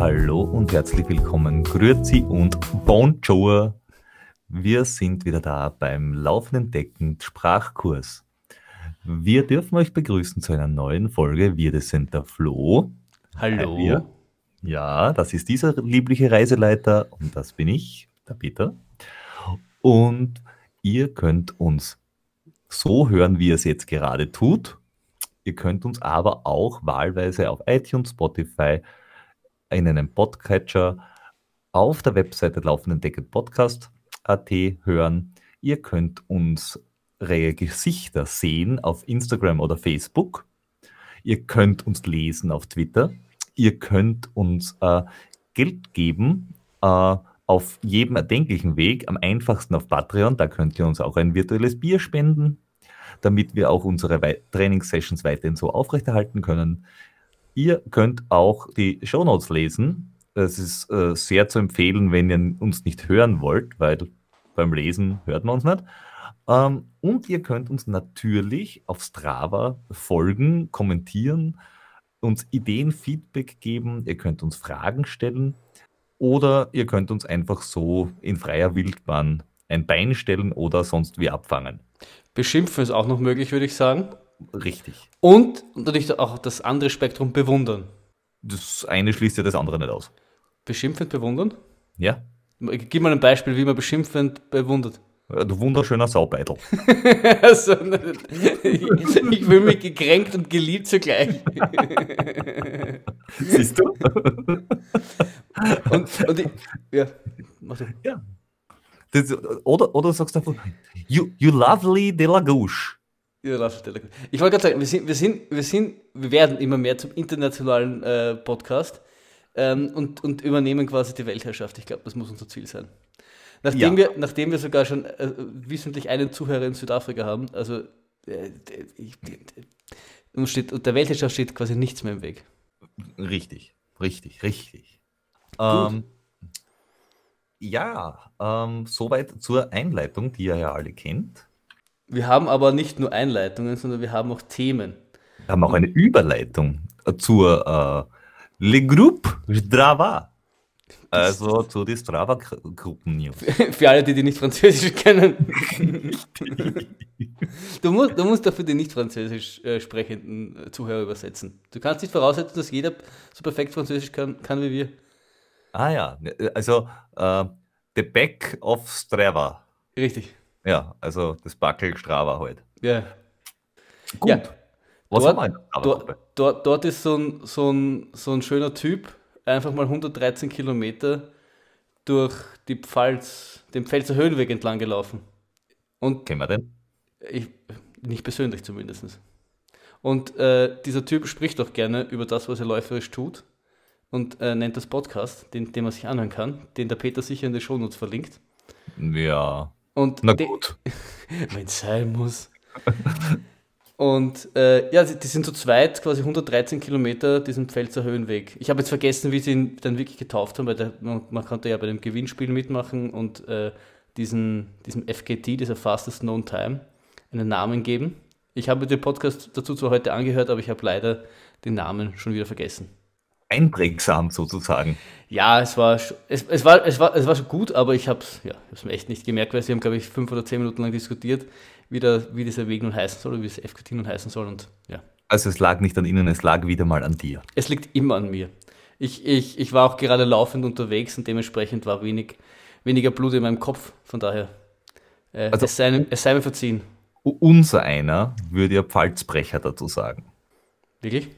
Hallo und herzlich willkommen, Grüezi und Bonjour. Wir sind wieder da beim Laufenden Deckend Sprachkurs. Wir dürfen euch begrüßen zu einer neuen Folge. Wir, das sind der Flo. Hallo. Wir. Ja, das ist dieser liebliche Reiseleiter und das bin ich, der Peter. Und ihr könnt uns so hören, wie ihr es jetzt gerade tut. Ihr könnt uns aber auch wahlweise auf iTunes, Spotify, in einem Podcatcher auf der Webseite Laufenden Deckend Podcast.at hören. Ihr könnt unsere Gesichter sehen auf Instagram oder Facebook. Ihr könnt uns lesen auf Twitter. Ihr könnt uns äh, Geld geben äh, auf jedem erdenklichen Weg. Am einfachsten auf Patreon. Da könnt ihr uns auch ein virtuelles Bier spenden, damit wir auch unsere Trainingssessions weiterhin so aufrechterhalten können. Ihr könnt auch die Shownotes lesen. Es ist äh, sehr zu empfehlen, wenn ihr uns nicht hören wollt, weil beim Lesen hört man uns nicht. Ähm, und ihr könnt uns natürlich auf Strava folgen, kommentieren, uns Ideen, Feedback geben. Ihr könnt uns Fragen stellen oder ihr könnt uns einfach so in freier Wildbahn ein Bein stellen oder sonst wie abfangen. Beschimpfen ist auch noch möglich, würde ich sagen. Richtig. Und natürlich auch das andere Spektrum bewundern. Das eine schließt ja das andere nicht aus. Beschimpfend bewundern? Ja. Gib mal ein Beispiel, wie man beschimpfend bewundert. Du wunderschöner Saubeitel. also, ich, ich fühle mich gekränkt und geliebt zugleich. Siehst du? und, und ich, ja, mach du. Ja. Das, oder, oder sagst du einfach, you, you lovely de la gauche. Ich wollte gerade sagen, wir sind, wir sind, wir sind, wir werden immer mehr zum internationalen äh, Podcast ähm, und, und übernehmen quasi die Weltherrschaft. Ich glaube, das muss unser Ziel sein. Nachdem, Ja. wir, nachdem wir sogar schon äh, wissentlich einen Zuhörer in Südafrika haben, also äh, ich, uns steht, und der Weltherrschaft steht quasi nichts mehr im Weg. Richtig, richtig, richtig. Ähm, ja, ähm, soweit zur Einleitung, die ihr ja alle kennt. Wir haben aber nicht nur Einleitungen, sondern wir haben auch Themen. Wir haben auch eine Überleitung zur äh, Le Groupe Strava. Also zu den Strava-Gruppen-News. Für alle, die, die nicht Französisch kennen. du, musst, du musst dafür die nicht französisch äh, sprechenden äh, Zuhörer übersetzen. Du kannst nicht voraussetzen, dass jeder so perfekt Französisch kann, kann wie wir. Ah ja, also äh, The Back of Strava. Richtig. Ja, also das Backel Strava halt. Ja. Gut. Ja. Was Dort, haben wir dort, dort, dort ist so ein, so, ein, so ein schöner Typ, einfach mal 113 Kilometer durch die Pfalz, den Pfälzer Höhenweg entlang gelaufen. Und Kennen wir den? Ich, nicht persönlich zumindest. Und äh, dieser Typ spricht auch gerne über das, was er läuferisch tut und äh, nennt das Podcast, den, den man sich anhören kann, den der Peter sicher in den Shownotes verlinkt. Ja. Und Na gut. wenn es sein muss. Und äh, ja, die, die sind zu zweit quasi 113 Kilometer diesen Pfälzer Höhenweg. Ich habe jetzt vergessen, wie sie ihn dann wirklich getauft haben, weil der, man, man konnte ja bei dem Gewinnspiel mitmachen und äh, diesen, diesem FKT, dieser Fastest Known Time, einen Namen geben. Ich habe den Podcast dazu zwar heute angehört, aber ich habe leider den Namen schon wieder vergessen. Einprägsam sozusagen. Ja, es war, es, es war, es war, es war schon gut, aber ich habe es ja, hab's mir echt nicht gemerkt, weil sie haben, glaube ich, fünf oder zehn Minuten lang diskutiert, wie, der, wie dieser Weg nun heißen soll oder wie das FKT nun heißen soll. Und ja, Also es lag nicht an Ihnen, es lag wieder mal an dir. es liegt immer an mir. Ich, ich, ich war auch gerade laufend unterwegs und dementsprechend war wenig, weniger Blut in meinem Kopf. Von daher, äh, Also- es, sei, es sei mir verziehen. Unser einer würde ja Pfalzbrecher dazu sagen. Wirklich?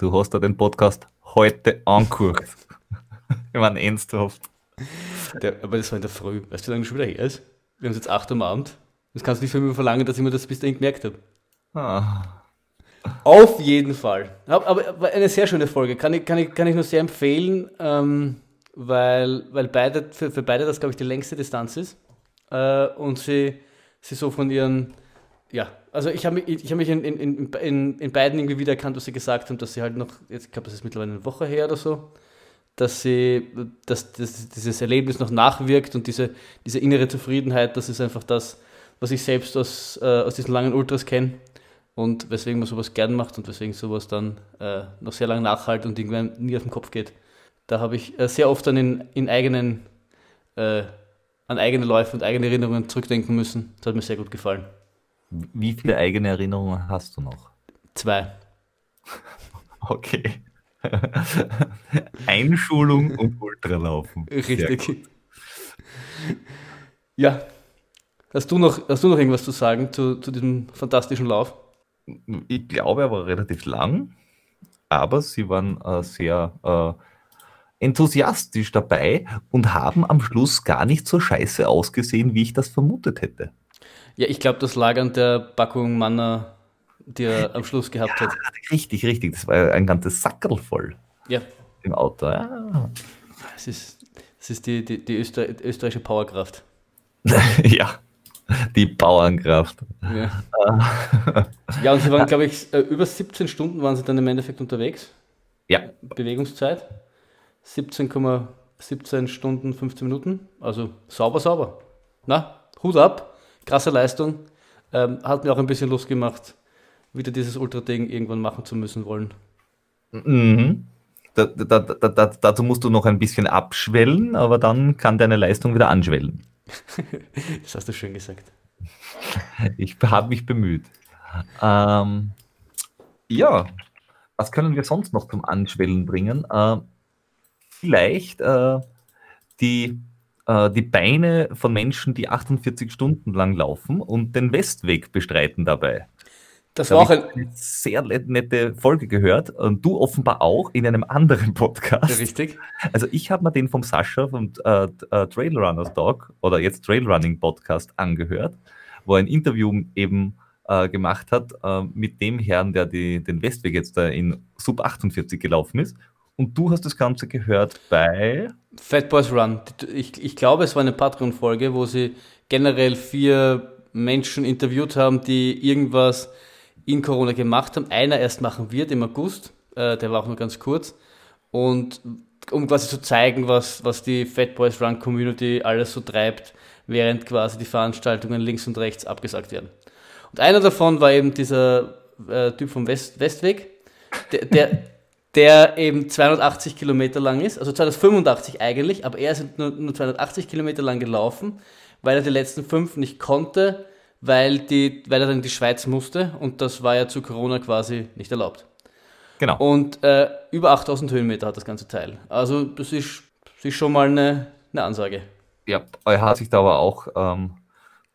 Du hast ja den Podcast heute angeguckt. ich meine, ernsthaft. Der, aber das war in der Früh. Weißt du, wie lange das schon wieder her ist? Wir haben es jetzt 8 Uhr am Abend. Das kannst du nicht von mir verlangen, dass ich mir das bis dahin gemerkt habe. Ah, Auf jeden Fall. Aber eine sehr schöne Folge. Kann ich, kann ich, kann ich nur sehr empfehlen, ähm, weil, weil beide, für, für beide das, glaube ich, die längste Distanz ist. Äh, und sie, sie so von ihren, ja, also ich habe mich, ich hab mich in, in, in, in, beiden irgendwie wiedererkannt, was sie gesagt haben, dass sie halt noch, jetzt, ich glaube, das ist mittlerweile eine Woche her oder so, dass sie, dass, dass dieses Erlebnis noch nachwirkt und diese, diese innere Zufriedenheit, das ist einfach das, was ich selbst aus, äh, aus diesen langen Ultras kenne und weswegen man sowas gern macht und weswegen sowas dann äh, noch sehr lange nachhalt und irgendwann nie auf den Kopf geht. Da habe ich äh, sehr oft dann in, in eigenen, äh, an eigene Läufe und eigene Erinnerungen zurückdenken müssen. Das hat mir sehr gut gefallen. Wie viele eigene Erinnerungen hast du noch? Zwei. Okay. Einschulung und Ultralaufen. Richtig. Ja. Hast du, noch, hast du noch irgendwas zu sagen zu, zu diesem fantastischen Lauf? Ich glaube, er war relativ lang, aber sie waren äh, sehr äh, enthusiastisch dabei und haben am Schluss gar nicht so scheiße ausgesehen, wie ich das vermutet hätte. Ja, ich glaube, das lag an der Packung Manna, die er am Schluss gehabt Ja, hat. richtig, richtig. Das war ein ganzes Sackerl voll Ja, im Auto. Ja, es ist, es ist die, die, die Öster, österreichische Powerkraft. ja. die Bauernkraft. Ja. ja, und sie waren, glaube ich, äh, über 17 Stunden waren sie dann im Endeffekt unterwegs. Ja, Bewegungszeit. 17,17 Stunden, 15 Minuten. Also sauber, sauber. Na, Hut ab. Krasse Leistung. Ähm, hat mir auch ein bisschen Lust gemacht, wieder dieses Ultra-Ding irgendwann machen zu müssen wollen. Mhm. Da, da, da, da, dazu musst du noch ein bisschen abschwellen, aber dann kann deine Leistung wieder anschwellen. Das hast du schön gesagt. Ich habe mich bemüht. Ähm, ja, was können wir sonst noch zum Anschwellen bringen? Äh, vielleicht äh, die, äh, die Beine von Menschen, die 48 Stunden lang laufen und den Westweg bestreiten dabei. Das Da war auch ein. eine sehr nette Folge gehört und du offenbar auch in einem anderen Podcast. Richtig. Also ich habe mir den vom Sascha vom äh, äh, Trailrunners Dog oder jetzt Trailrunning Podcast angehört, wo er ein Interview eben äh, gemacht hat äh, mit dem Herrn, der die, den Westweg jetzt in Sub 48 gelaufen ist. Und du hast das Ganze gehört bei Fat Boys Run. Ich, ich glaube, es war eine Patreon-Folge, wo sie generell vier Menschen interviewt haben, die irgendwas in Corona gemacht haben. Einer erst machen wird im August, äh, der war auch nur ganz kurz. Und um quasi zu zeigen, was, was die Fat Boys Run Community alles so treibt, während quasi die Veranstaltungen links und rechts abgesagt werden. Und einer davon war eben dieser äh, Typ vom West, Westweg, der, der, der eben 280 Kilometer lang ist, also 285 eigentlich, aber er ist nur, nur 280 Kilometer lang gelaufen, weil er die letzten fünf nicht konnte, weil, die, weil er dann in die Schweiz musste und das war ja zu Corona quasi nicht erlaubt. genau. Und äh, über 8000 Höhenmeter hat das ganze Teil. Also das ist, das ist schon mal eine, eine Ansage. Ja, er hat sich da aber auch ähm,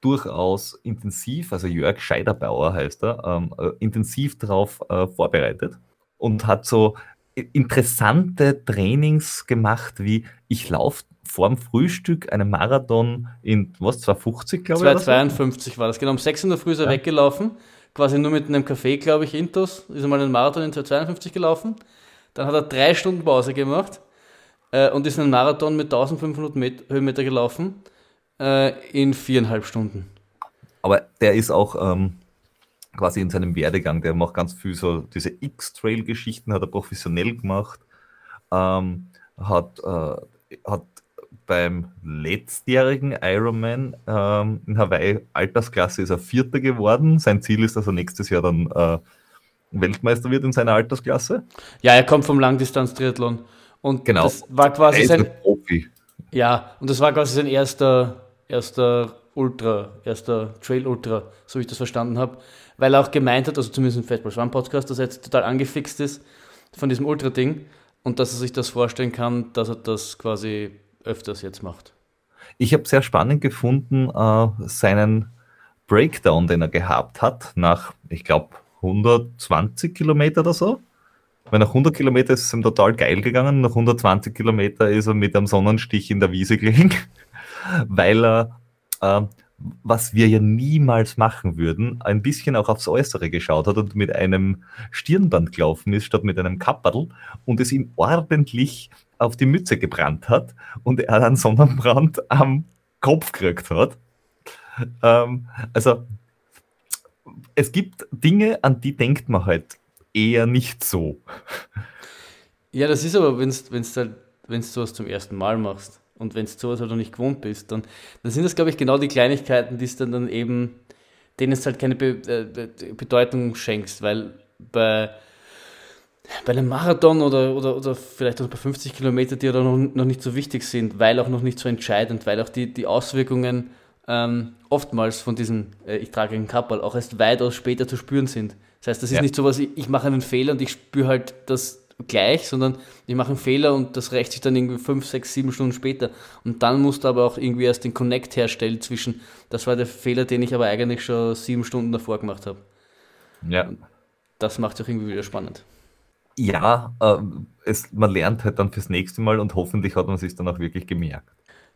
durchaus intensiv, also Jörg Scheiderbauer heißt er, ähm, äh, intensiv darauf äh, vorbereitet und hat so i- interessante Trainings gemacht, wie ich laufe vorm Frühstück einen Marathon in, was, 250, glaube ich? oder so? 252 war das. Genau, um 6 in der Früh ist er Ja. weggelaufen. Quasi nur mit einem Café, glaube ich, Intos. Ist einmal einen Marathon in 252 gelaufen. Dann hat er drei Stunden Pause gemacht äh, und ist einen Marathon mit 1500 Met Höhenmeter gelaufen äh, in viereinhalb Stunden. Aber der ist auch ähm, quasi in seinem Werdegang, der macht ganz viel so, diese X-Trail-Geschichten hat er professionell gemacht, ähm, hat, äh, hat beim letztjährigen Ironman ähm, in Hawaii Altersklasse ist er Vierter geworden. Sein Ziel ist, dass er nächstes Jahr dann äh, Weltmeister wird in seiner Altersklasse. Ja, er kommt vom Langdistanz-Triathlon. Und Genau. das war quasi sein, ein Profi. Ja, und das war quasi sein erster, erster Ultra, erster Trail-Ultra, so wie ich das verstanden habe. Weil er auch gemeint hat, also zumindest im Fatboys One Podcast, dass er jetzt total angefixt ist von diesem Ultra-Ding und dass er sich das vorstellen kann, dass er das quasi öfters jetzt macht. Ich habe sehr spannend gefunden, äh, seinen Breakdown, den er gehabt hat, nach, ich glaube, 120 Kilometer oder so. Weil nach 100 Kilometer ist es ihm total geil gegangen, nach 120 Kilometer ist er mit einem Sonnenstich in der Wiese gelegen, weil er, äh, was wir ja niemals machen würden, ein bisschen auch aufs Äußere geschaut hat und mit einem Stirnband gelaufen ist, statt mit einem Kapperl und es ihm ordentlich auf die Mütze gebrannt hat und er einen Sonnenbrand am Kopf gekriegt hat. Ähm, also es gibt Dinge, an die denkt man halt eher nicht so. Ja, das ist aber, wenn du halt, sowas zum ersten Mal machst und wenn du sowas halt noch nicht gewohnt bist, dann, dann sind das, glaube ich, genau die Kleinigkeiten, die es dann, dann eben, denen es halt keine Be äh, Be- Bedeutung schenkst, weil bei, bei einem Marathon oder, oder, oder vielleicht auch bei 50 Kilometern, die ja noch, noch nicht so wichtig sind, weil auch noch nicht so entscheidend, weil auch die, die Auswirkungen ähm, oftmals von diesem äh, ich trage einen Kapperl auch erst weitaus später zu spüren sind. Das heißt, das ist ja. nicht so was, ich, ich mache einen Fehler und ich spüre halt das gleich, sondern ich mache einen Fehler und das rächt sich dann irgendwie fünf, sechs, sieben Stunden später. Und dann musst du aber auch irgendwie erst den Connect herstellen zwischen, das war der Fehler, den ich aber eigentlich schon sieben Stunden davor gemacht habe. Ja. Und das macht es auch irgendwie wieder spannend. Ja, äh, es, man lernt halt dann fürs nächste Mal und hoffentlich hat man sich dann auch wirklich gemerkt.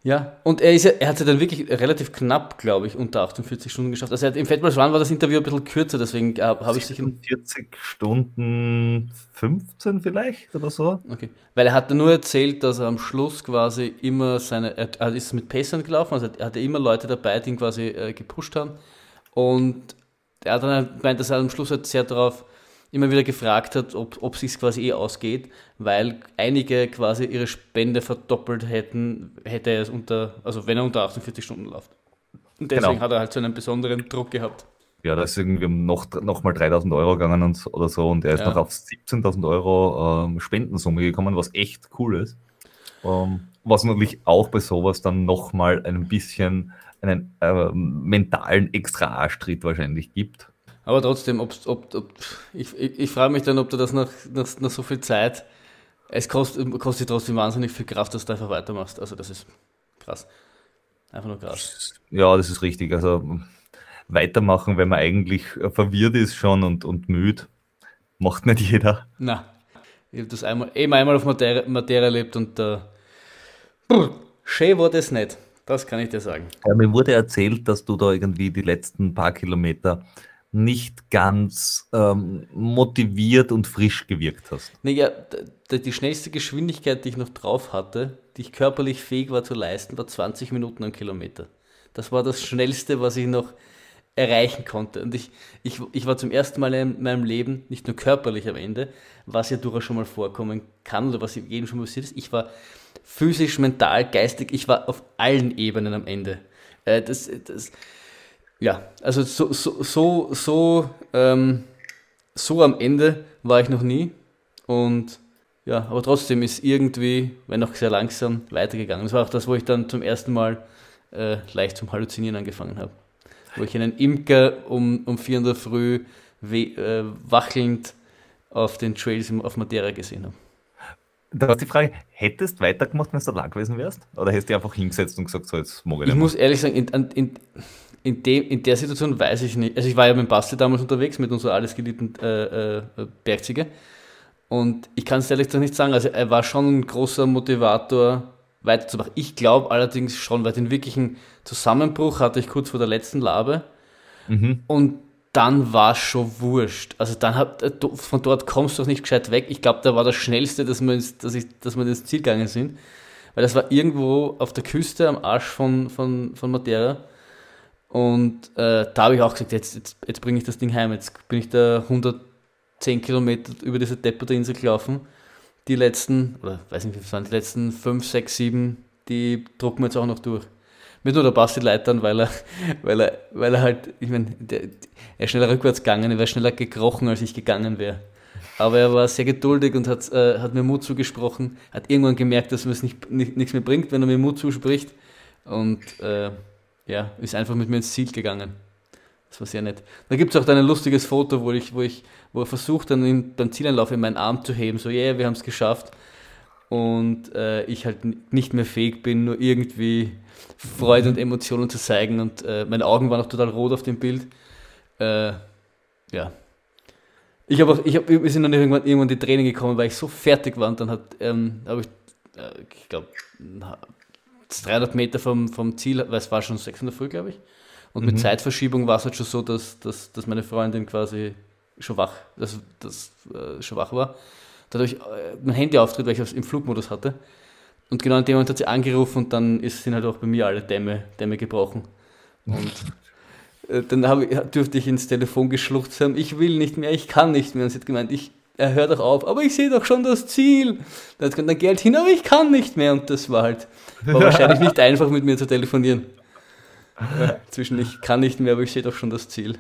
Ja, und er, ist ja, er hat es ja dann wirklich relativ knapp, glaube ich, unter 48 Stunden geschafft. Also hat, im Fatball Run war das Interview ein bisschen kürzer, deswegen äh, habe ich sich... 40 Stunden 15 vielleicht oder so. Okay, weil er hat nur erzählt, dass er am Schluss quasi immer seine... Er, ist mit Pacern gelaufen, also er hatte immer Leute dabei, die ihn quasi äh, gepusht haben. Und er hat dann halt gemeint, dass er am Schluss halt sehr darauf immer wieder gefragt hat, ob, ob sich quasi eh ausgeht, weil einige quasi ihre Spende verdoppelt hätten, hätte er es unter, also wenn er unter 48 Stunden läuft. Und deswegen genau. hat er halt so einen besonderen Druck gehabt. Ja, da ist irgendwie noch, noch mal 3000 Euro gegangen und, oder so und er ist ja. noch auf 17.000 Euro ähm, Spendensumme gekommen, was echt cool ist. Ähm, was natürlich auch bei sowas dann noch mal ein bisschen einen äh, mentalen Extra-Arschtritt wahrscheinlich gibt. Aber trotzdem, ob, ob, ob ich, ich, ich frage mich dann, ob du das nach, nach, nach so viel Zeit, es kostet, kostet trotzdem wahnsinnig viel Kraft, dass du einfach weitermachst. Also das ist krass. Einfach nur krass. Ja, das ist richtig. Also weitermachen, wenn man eigentlich verwirrt ist schon und, und müde, macht nicht jeder. Na, ich habe das einmal, eben einmal auf Materia, Materia erlebt und äh, schön war das nicht. Das kann ich dir sagen. Ja, mir wurde erzählt, dass du da irgendwie die letzten paar Kilometer nicht ganz ähm, motiviert und frisch gewirkt hast. Naja, die schnellste Geschwindigkeit, die ich noch drauf hatte, die ich körperlich fähig war zu leisten, war 20 Minuten am Kilometer. Das war das Schnellste, was ich noch erreichen konnte. Und ich, ich, ich war zum ersten Mal in meinem Leben nicht nur körperlich am Ende, was ja durchaus schon mal vorkommen kann oder was jedem schon passiert ist. Ich war physisch, mental, geistig, ich war auf allen Ebenen am Ende. Äh, das, das, ja, also so, so, so, so, ähm, so am Ende war ich noch nie. Und ja, aber trotzdem ist irgendwie, wenn auch sehr langsam, weitergegangen. Das war auch das, wo ich dann zum ersten Mal äh, leicht zum Halluzinieren angefangen habe. Wo ich einen Imker um, um vier in der Früh äh, wachelnd auf den Trails auf Madeira gesehen habe. Da ist die Frage, hättest du weitergemacht, wenn du da lang gewesen wärst? Oder hättest du einfach hingesetzt und gesagt, so jetzt mag ich Ich muss ehrlich sagen, in, in, in, dem, in der Situation weiß ich nicht. Also ich war ja mit Basti damals unterwegs, mit unserer alles geliebten äh, äh, Bergziege. Und ich kann es ehrlich gesagt nicht sagen. Also er war schon ein großer Motivator, weiterzumachen. Ich glaube allerdings schon, weil den wirklichen Zusammenbruch hatte ich kurz vor der letzten Labe. Mhm. Und dann war es schon wurscht. Also dann hat, äh, von dort kommst du auch nicht gescheit weg. Ich glaube, da war das Schnellste, dass wir, ins, dass, ich, dass wir ins Ziel gegangen sind. Weil das war irgendwo auf der Küste am Arsch von, von, von Madeira. Und äh, da habe ich auch gesagt, jetzt, jetzt, jetzt bringe ich das Ding heim. Jetzt bin ich da 110 Kilometer über diese depperte Insel gelaufen. Die letzten, oder weiß nicht, wie es waren, die letzten 5, 6, 7, die drucken wir jetzt auch noch durch. Mit nur der Basti Leitern, weil er, weil er, weil er halt, ich meine, er ist schneller rückwärts gegangen, er wäre schneller gekrochen, als ich gegangen wäre. Aber er war sehr geduldig und hat, äh, hat mir Mut zugesprochen, hat irgendwann gemerkt, dass es nicht, nicht, nichts mehr bringt, wenn er mir Mut zuspricht. Und äh, ja, ist einfach mit mir ins Ziel gegangen. Das war sehr nett. Da gibt es auch ein lustiges Foto, wo ich, wo ich, wo er versucht, dann in, beim Zielanlauf in meinen Arm zu heben, so, yeah, wir haben es geschafft. Und äh, ich halt nicht mehr fähig bin, nur irgendwie Freude und Emotionen zu zeigen. Und äh, meine Augen waren auch total rot auf dem Bild. Äh, ja. Ich habe auch, ich hab, wir sind dann irgendwann, irgendwann die Tränen gekommen, weil ich so fertig war. Und dann hat, ähm, habe ich, äh, ich glaube, 300 Meter vom, vom Ziel, weil es war schon 600 Früh, glaube ich. Und mhm. mit Zeitverschiebung war es halt schon so, dass, dass, dass meine Freundin quasi schon wach, dass, dass, äh, schon wach war. Dadurch äh, mein Handy auftritt, weil ich es im Flugmodus hatte. Und genau in dem Moment hat sie angerufen und dann ist, sind halt auch bei mir alle Dämme, Dämme gebrochen. Und äh, dann ich, durfte ich ins Telefon geschluchzt haben, ich will nicht mehr, ich kann nicht mehr. Und sie hat gemeint, ich er hört doch auf, aber ich sehe doch schon das Ziel. Da kommt dann Geld hin, aber ich kann nicht mehr. Und das war halt, war wahrscheinlich nicht einfach mit mir zu telefonieren. Ja, zwischen ich kann nicht mehr, aber ich sehe doch schon das Ziel.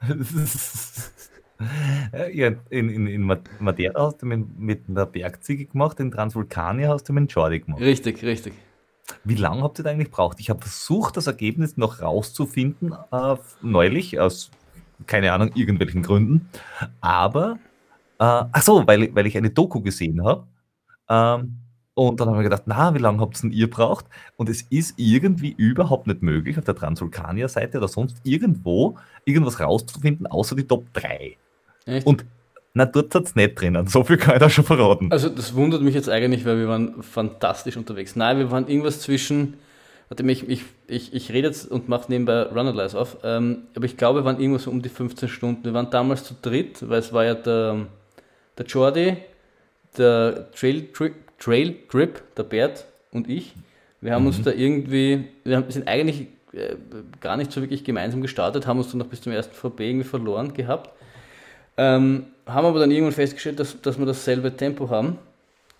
Ja, in, in, in Madeira hast du mit, mit einer Bergziege gemacht, in Transvulkania hast du mit einem Jordi gemacht. Richtig, richtig. Wie lange habt ihr da eigentlich gebraucht? Ich habe versucht, das Ergebnis noch rauszufinden, äh, neulich, aus, keine Ahnung, irgendwelchen Gründen. Aber, ach so, weil, weil ich eine Doku gesehen habe. Ähm, und dann haben wir gedacht, na, wie lange habt ihr denn ihr braucht? Und es ist irgendwie überhaupt nicht möglich, auf der Transvulkania-Seite oder sonst irgendwo irgendwas rauszufinden, außer die Top 3. Echt? Und na, dort hat es nicht drinnen. So viel kann ich da schon verraten. Also, das wundert mich jetzt eigentlich, weil wir waren fantastisch unterwegs. Nein, wir waren irgendwas zwischen. Warte, ich, ich, ich, ich rede jetzt und mache nebenbei Runalyze auf. Ähm, aber ich glaube, wir waren irgendwas so um die 15 Stunden. Wir waren damals zu dritt, weil es war ja der, der Jordi, der Trail, Tri Trail Trip, der Bert und ich. Wir haben mhm. uns da irgendwie, wir sind eigentlich äh, gar nicht so wirklich gemeinsam gestartet, haben uns dann noch bis zum ersten VB irgendwie verloren gehabt. Ähm, haben aber dann irgendwann festgestellt, dass, dass wir dasselbe Tempo haben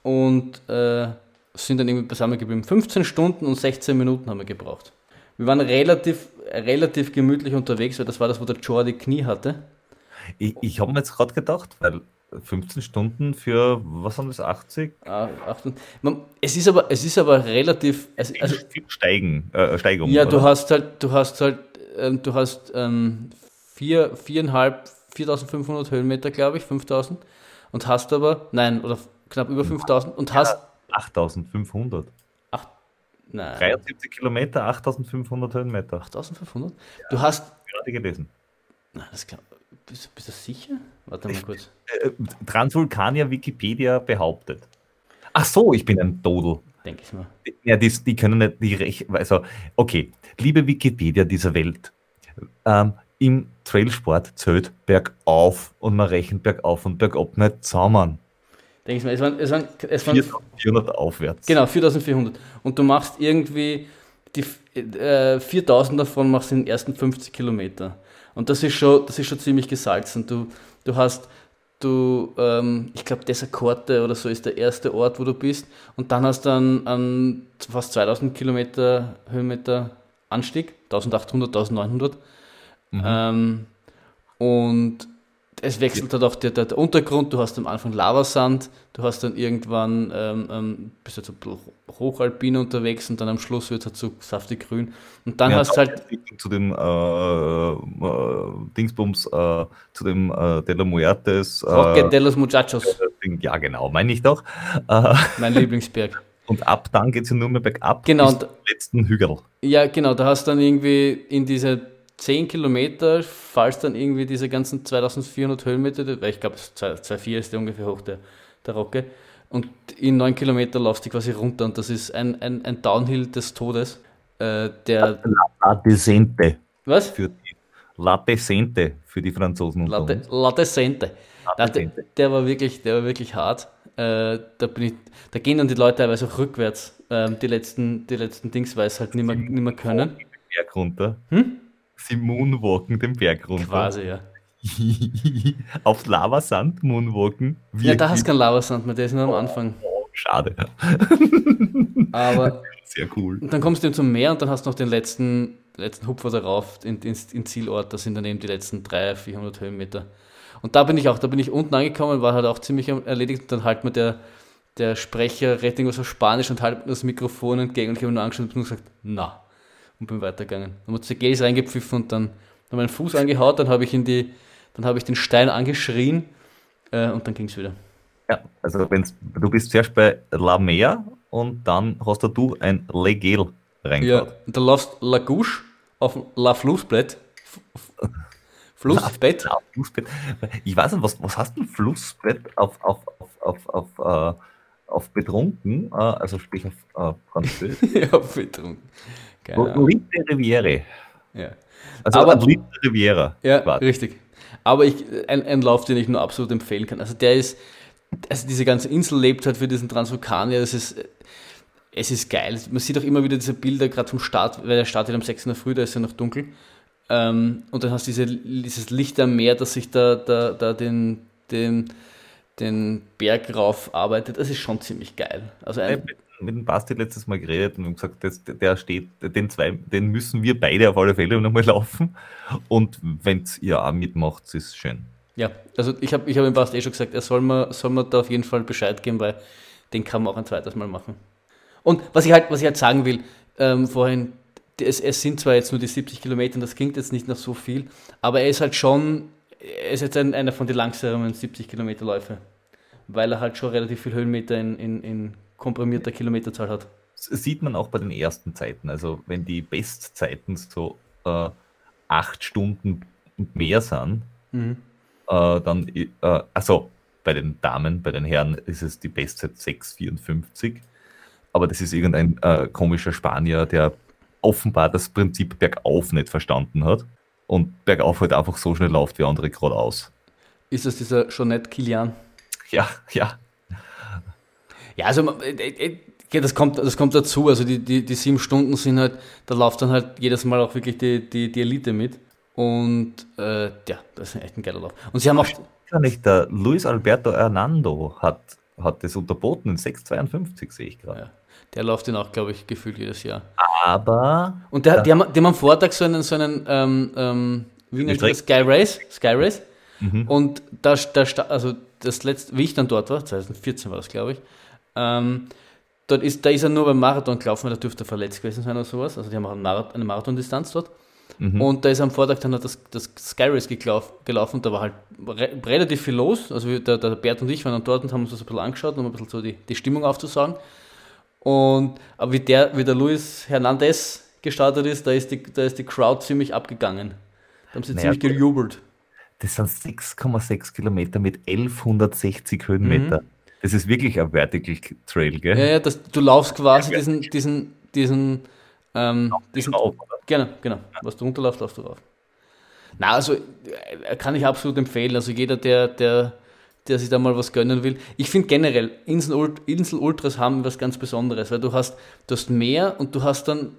und äh, sind dann irgendwie beisammen geblieben. 15 Stunden und 16 Minuten haben wir gebraucht. Wir waren relativ, relativ gemütlich unterwegs, weil das war das, wo der Jordi Knie hatte. Ich, ich habe mir jetzt gerade gedacht, weil 15 Stunden für, was haben das, 80? Ah, 8, man, es, ist aber, es ist aber relativ... Also, also Steigen, äh, Steigung. Ja, oder? du hast halt, du hast halt, ähm, du hast ähm, vier, viereinhalb, 4500 Höhenmeter, glaube ich, 5000. Und hast aber, nein, oder knapp über 5000 und hast. Ja, 8500. Ach, nein. 73 Kilometer, 8500 Höhenmeter. 8500? Ja, du hast. Gerade gelesen. Nein, das klar. Bist, bist du sicher? Warte mal kurz. Äh, Transvulkanier Wikipedia behauptet. Ach so, ich bin ein Dodel. Denke ich mal. Ja, die, die können nicht, die Rech also, okay, liebe Wikipedia dieser Welt, ähm, im Trailsport zählt bergauf und man rechnet bergauf und bergab nicht zusammen. Denke ich mal, es waren, es waren, es waren 4400 aufwärts. Genau, 4400. Und du machst irgendwie die äh, 4000 davon machst du in den ersten 50 Kilometer. Und das ist schon, das ist schon ziemlich gesalzen. Du, du hast, du, ähm, ich glaube, Desakorte oder so ist der erste Ort, wo du bist. Und dann hast du an fast 2000 Kilometer Höhenmeter Anstieg, 1800, 1900. Mhm. Ähm, und es wechselt halt auch der, der, der, Untergrund, du hast am Anfang Lavasand, du hast dann irgendwann, ähm, ähm, bist du so hochalpin unterwegs und dann am Schluss wird es halt so saftig grün. Und dann ja, hast du halt. Zu dem äh, äh, Dingsbums, äh, zu dem äh, de la Muertes. Äh, Roque de los Muchachos. Ja, genau, meine ich doch. Äh, mein Lieblingsberg. Und ab dann geht es ja nur mehr bergab genau, bis zum letzten Hügel. Ja, genau, da hast du dann irgendwie in diese 10 Kilometer, falls dann irgendwie diese ganzen 2400 Höhenmeter, weil ich glaube, 2,4 ist der ungefähr hoch, der, der Rocke, und in 9 Kilometer laufst du quasi runter und das ist ein, ein, ein Downhill des Todes. Äh, der La Descente. Was? Für die, La Descente für die Franzosen. La, de, La Descente. La Descente. Der, der, war wirklich, der war wirklich hart. Äh, da, bin ich, da gehen dann die Leute teilweise auch rückwärts, äh, die, letzten, die letzten Dings, weil es halt nicht mehr, nicht mehr können. Berg runter. Hm? Sie moonwalken den Berg runter. Quasi, ja. Auf Lavasand moonwalken. Wirklich. Ja, da hast du keinen Lavasand mehr, der ist nur am Anfang. Oh, schade. Aber sehr cool. Und dann kommst du zum Meer und dann hast du noch den letzten, letzten Hupfer darauf, in, in, in Zielort, das sind dann eben die letzten 300, 400 Höhenmeter. Und da bin ich auch, da bin ich unten angekommen, war halt auch ziemlich erledigt und dann halt mir der, der Sprecher redet irgendwas auf Spanisch und halt mir das Mikrofon entgegen und ich habe nur angeschaut und gesagt, na und bin weitergegangen. Dann hat CGs reingepfiffen und dann, dann meinen Fuß angehaut, dann habe ich in die, dann habe ich den Stein angeschrien äh, und dann ging es wieder. Ja, also wenn's, du bist zuerst bei La Mer und dann hast du ein Legel reingehauen. Ja, und dann laufst Lagouche auf La Flussbett. Flussbett. La, Flussbett. Ich weiß nicht, was, was hast du ein Flussbett auf, auf, auf, auf, auf, äh, auf betrunken, äh, also sprich auf äh, Französisch? ja, auf betrunken. Litte Riviere. Ja. Also aber, Riviera. Ja, quasi. richtig. Aber ich, ein, ein Lauf, den ich nur absolut empfehlen kann. Also der ist, also diese ganze Insel lebt halt für diesen Transvulkanier. Das ist, es ist geil. Man sieht auch immer wieder diese Bilder, gerade vom Start, weil der startet um 6 in der Früh, da ist ja noch dunkel. Ähm, und dann hast du diese, dieses Licht am Meer, das sich da, da, da den, den, den Berg rauf arbeitet. Das ist schon ziemlich geil. Also ein, mit dem Basti letztes Mal geredet und gesagt, das, der steht, den zwei, den müssen wir beide auf alle Fälle nochmal laufen. Und wenn ihr auch mitmacht, ist es schön. Ja, also ich habe ich hab ihm fast eh schon gesagt, er soll mir, soll mir da auf jeden Fall Bescheid geben, weil den kann man auch ein zweites Mal machen. Und was ich halt, was ich halt sagen will, ähm, vorhin, es, es sind zwar jetzt nur die 70 Kilometer, das klingt jetzt nicht nach so viel, aber er ist halt schon, er ist jetzt ein, einer von den langsamen 70 Kilometer Läufe, weil er halt schon relativ viel Höhenmeter in, in, in komprimierter Kilometerzahl hat. Das sieht man auch bei den ersten Zeiten. Also wenn die Bestzeiten so äh, acht Stunden und mehr sind, mhm. äh, dann, äh, also bei den Damen, bei den Herren ist es die Bestzeit 6,54. Aber das ist irgendein äh, komischer Spanier, der offenbar das Prinzip bergauf nicht verstanden hat und bergauf halt einfach so schnell läuft wie andere geradeaus. Ist das dieser Jeanette Kilian? Ja, ja. Ja, also äh, äh, ja, das kommt, das kommt dazu. Also die, die, die sieben Stunden sind halt, da läuft dann halt jedes Mal auch wirklich die, die, die Elite mit. Und äh, ja, das ist echt ein geiler Lauf. Und sie haben auch. Ja, nicht, der Luis Alberto Hernando hat, hat das unterboten in 6,52, sehe ich gerade. Ja, der läuft den auch, glaube ich, gefühlt jedes Jahr. Aber. Und der, die, haben, die haben am Vortag so einen, so einen ähm, ähm, wie nennt das? Sky Race. Sky Race. Mhm. Und da, da, also das letzte, wie ich dann dort war, 2014 war das, glaube ich, ähm, dort ist, da ist er nur beim Marathon gelaufen, da dürfte er verletzt gewesen sein oder sowas. Also die haben auch eine, Marathon, eine Marathondistanz dort. Mhm. Und da ist am Vortag dann das, das Sky Race gelaufen, da war halt re relativ viel los. Also der, der Bert und ich waren dann dort und haben uns das ein bisschen angeschaut, um ein bisschen so die, die Stimmung aufzusagen. Und aber wie der, wie der Luis Hernandez gestartet ist, da ist die, da ist die Crowd ziemlich abgegangen. Da haben sie naja, ziemlich gejubelt. Das sind 6,6 Kilometer mit 1160 Höhenmeter. Mhm. Das ist wirklich ein Vertical Trail, gell? Ja, ja, das, du laufst quasi diesen, diesen, diesen, ähm, diesen rauf, genau, genau. Was du runterlaufst, laufst du rauf. Na, also äh, kann ich absolut empfehlen. Also jeder, der, der, der sich da mal was gönnen will. Ich finde generell, Insel, Insel Ultras haben was ganz Besonderes, weil du hast, du hast Meer und du hast dann,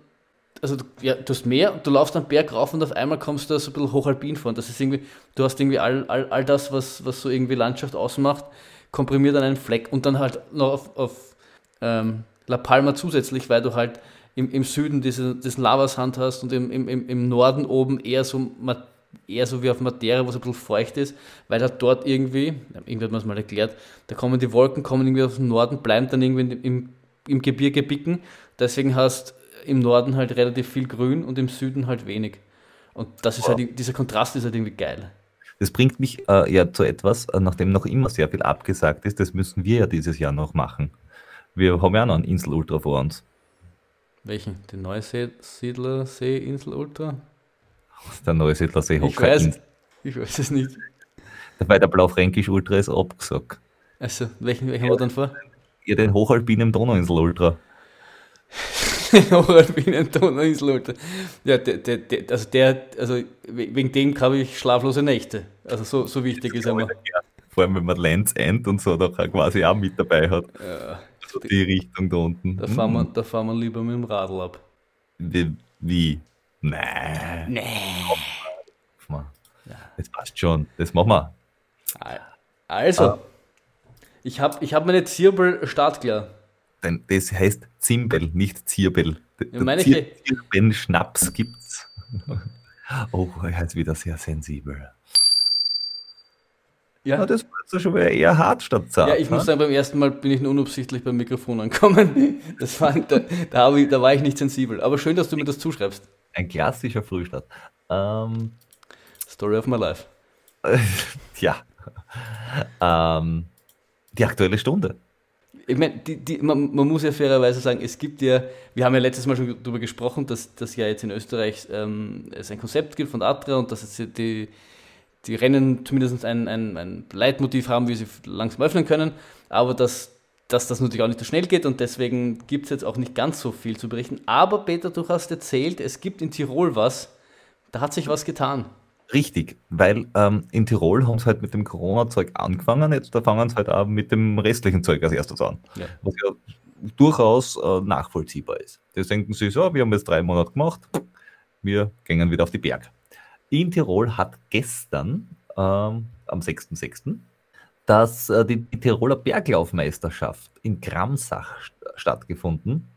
also du, ja, du hast Meer und du laufst dann Berg rauf und auf einmal kommst du da so ein bisschen hochalpin vor. Und das ist irgendwie, du hast irgendwie all, all, all das, was, was so irgendwie Landschaft ausmacht komprimiert an einen Fleck und dann halt noch auf, auf ähm, La Palma zusätzlich, weil du halt im, im Süden diese, diesen Lavasand hast und im, im, im Norden oben eher so, eher so wie auf Materia, wo es ein bisschen feucht ist, weil halt dort irgendwie, irgendwie hat man es mal erklärt, da kommen die Wolken, kommen irgendwie aus dem Norden, bleiben dann irgendwie im, im Gebirge bicken. Deswegen hast im Norden halt relativ viel Grün und im Süden halt wenig. Und das ist halt, dieser Kontrast ist halt irgendwie geil. Das bringt mich äh, ja zu etwas, äh, nachdem noch immer sehr viel abgesagt ist, das müssen wir ja dieses Jahr noch machen. Wir haben ja noch einen Insel-Ultra vor uns. Welchen? Den Neusiedler-See-Insel-Ultra? Der Neusiedler-See ich weiß, ich weiß es nicht. Weil der Blaufränkisch-Ultra ist abgesagt. Also, welchen, welchen ja, haben wir dann vor? Ja, den Hochalpinen Donauinsel-Ultra. Horrorbienen Donauinsel, Ja, der, der, der, also der, also wegen dem habe ich schlaflose Nächte. Also so, so wichtig ist er mir. Vor allem, wenn man Lands End und so doch quasi auch mit dabei hat. Ja. So die Richtung da unten. Da fahren, wir, hm. da fahren wir lieber mit dem Radl ab. Wie? wie? Nein. Nee. Das passt schon. Das machen wir. Also, ah. ich habe ich hab meine Zirbel startklar. Denn das heißt Zimbel, nicht Zirbel. Ja, meine Zier Zirbel Schnaps gibt's. oh, er ist wieder sehr sensibel. Ja. ja das war jetzt schon wieder eher hart statt zart. Ja, ich ne? muss sagen, beim ersten Mal bin ich nur unabsichtlich beim Mikrofon angekommen. Das war, da, da, ich, da war ich nicht sensibel. Aber schön, dass du mir das zuschreibst. Ein klassischer Frühstart. Ähm, Story of my life. ja. Ähm, die aktuelle Stunde ich meine, man, man, muss ja fairerweise sagen, es gibt ja, wir haben ja letztes Mal schon darüber gesprochen, dass, dass ja jetzt in Österreich ähm, es ein Konzept gibt von Atra und dass es die, die Rennen zumindest ein, ein, ein Leitmotiv haben, wie sie langsam öffnen können, aber dass, dass das natürlich auch nicht so schnell geht und deswegen gibt es jetzt auch nicht ganz so viel zu berichten. Aber Peter, du hast erzählt, es gibt in Tirol was, da hat sich was getan. Richtig, weil ähm, in Tirol haben sie halt mit dem Corona-Zeug angefangen, jetzt da fangen sie halt auch mit dem restlichen Zeug als erstes an. Ja. Was ja durchaus äh, nachvollziehbar ist. Das denken sie so, wir haben jetzt drei Monate gemacht, wir gehen wieder auf die Berg. In Tirol hat gestern, ähm, am 6.6., dass äh, die, die, Tiroler Berglaufmeisterschaft in Gramsach st stattgefunden.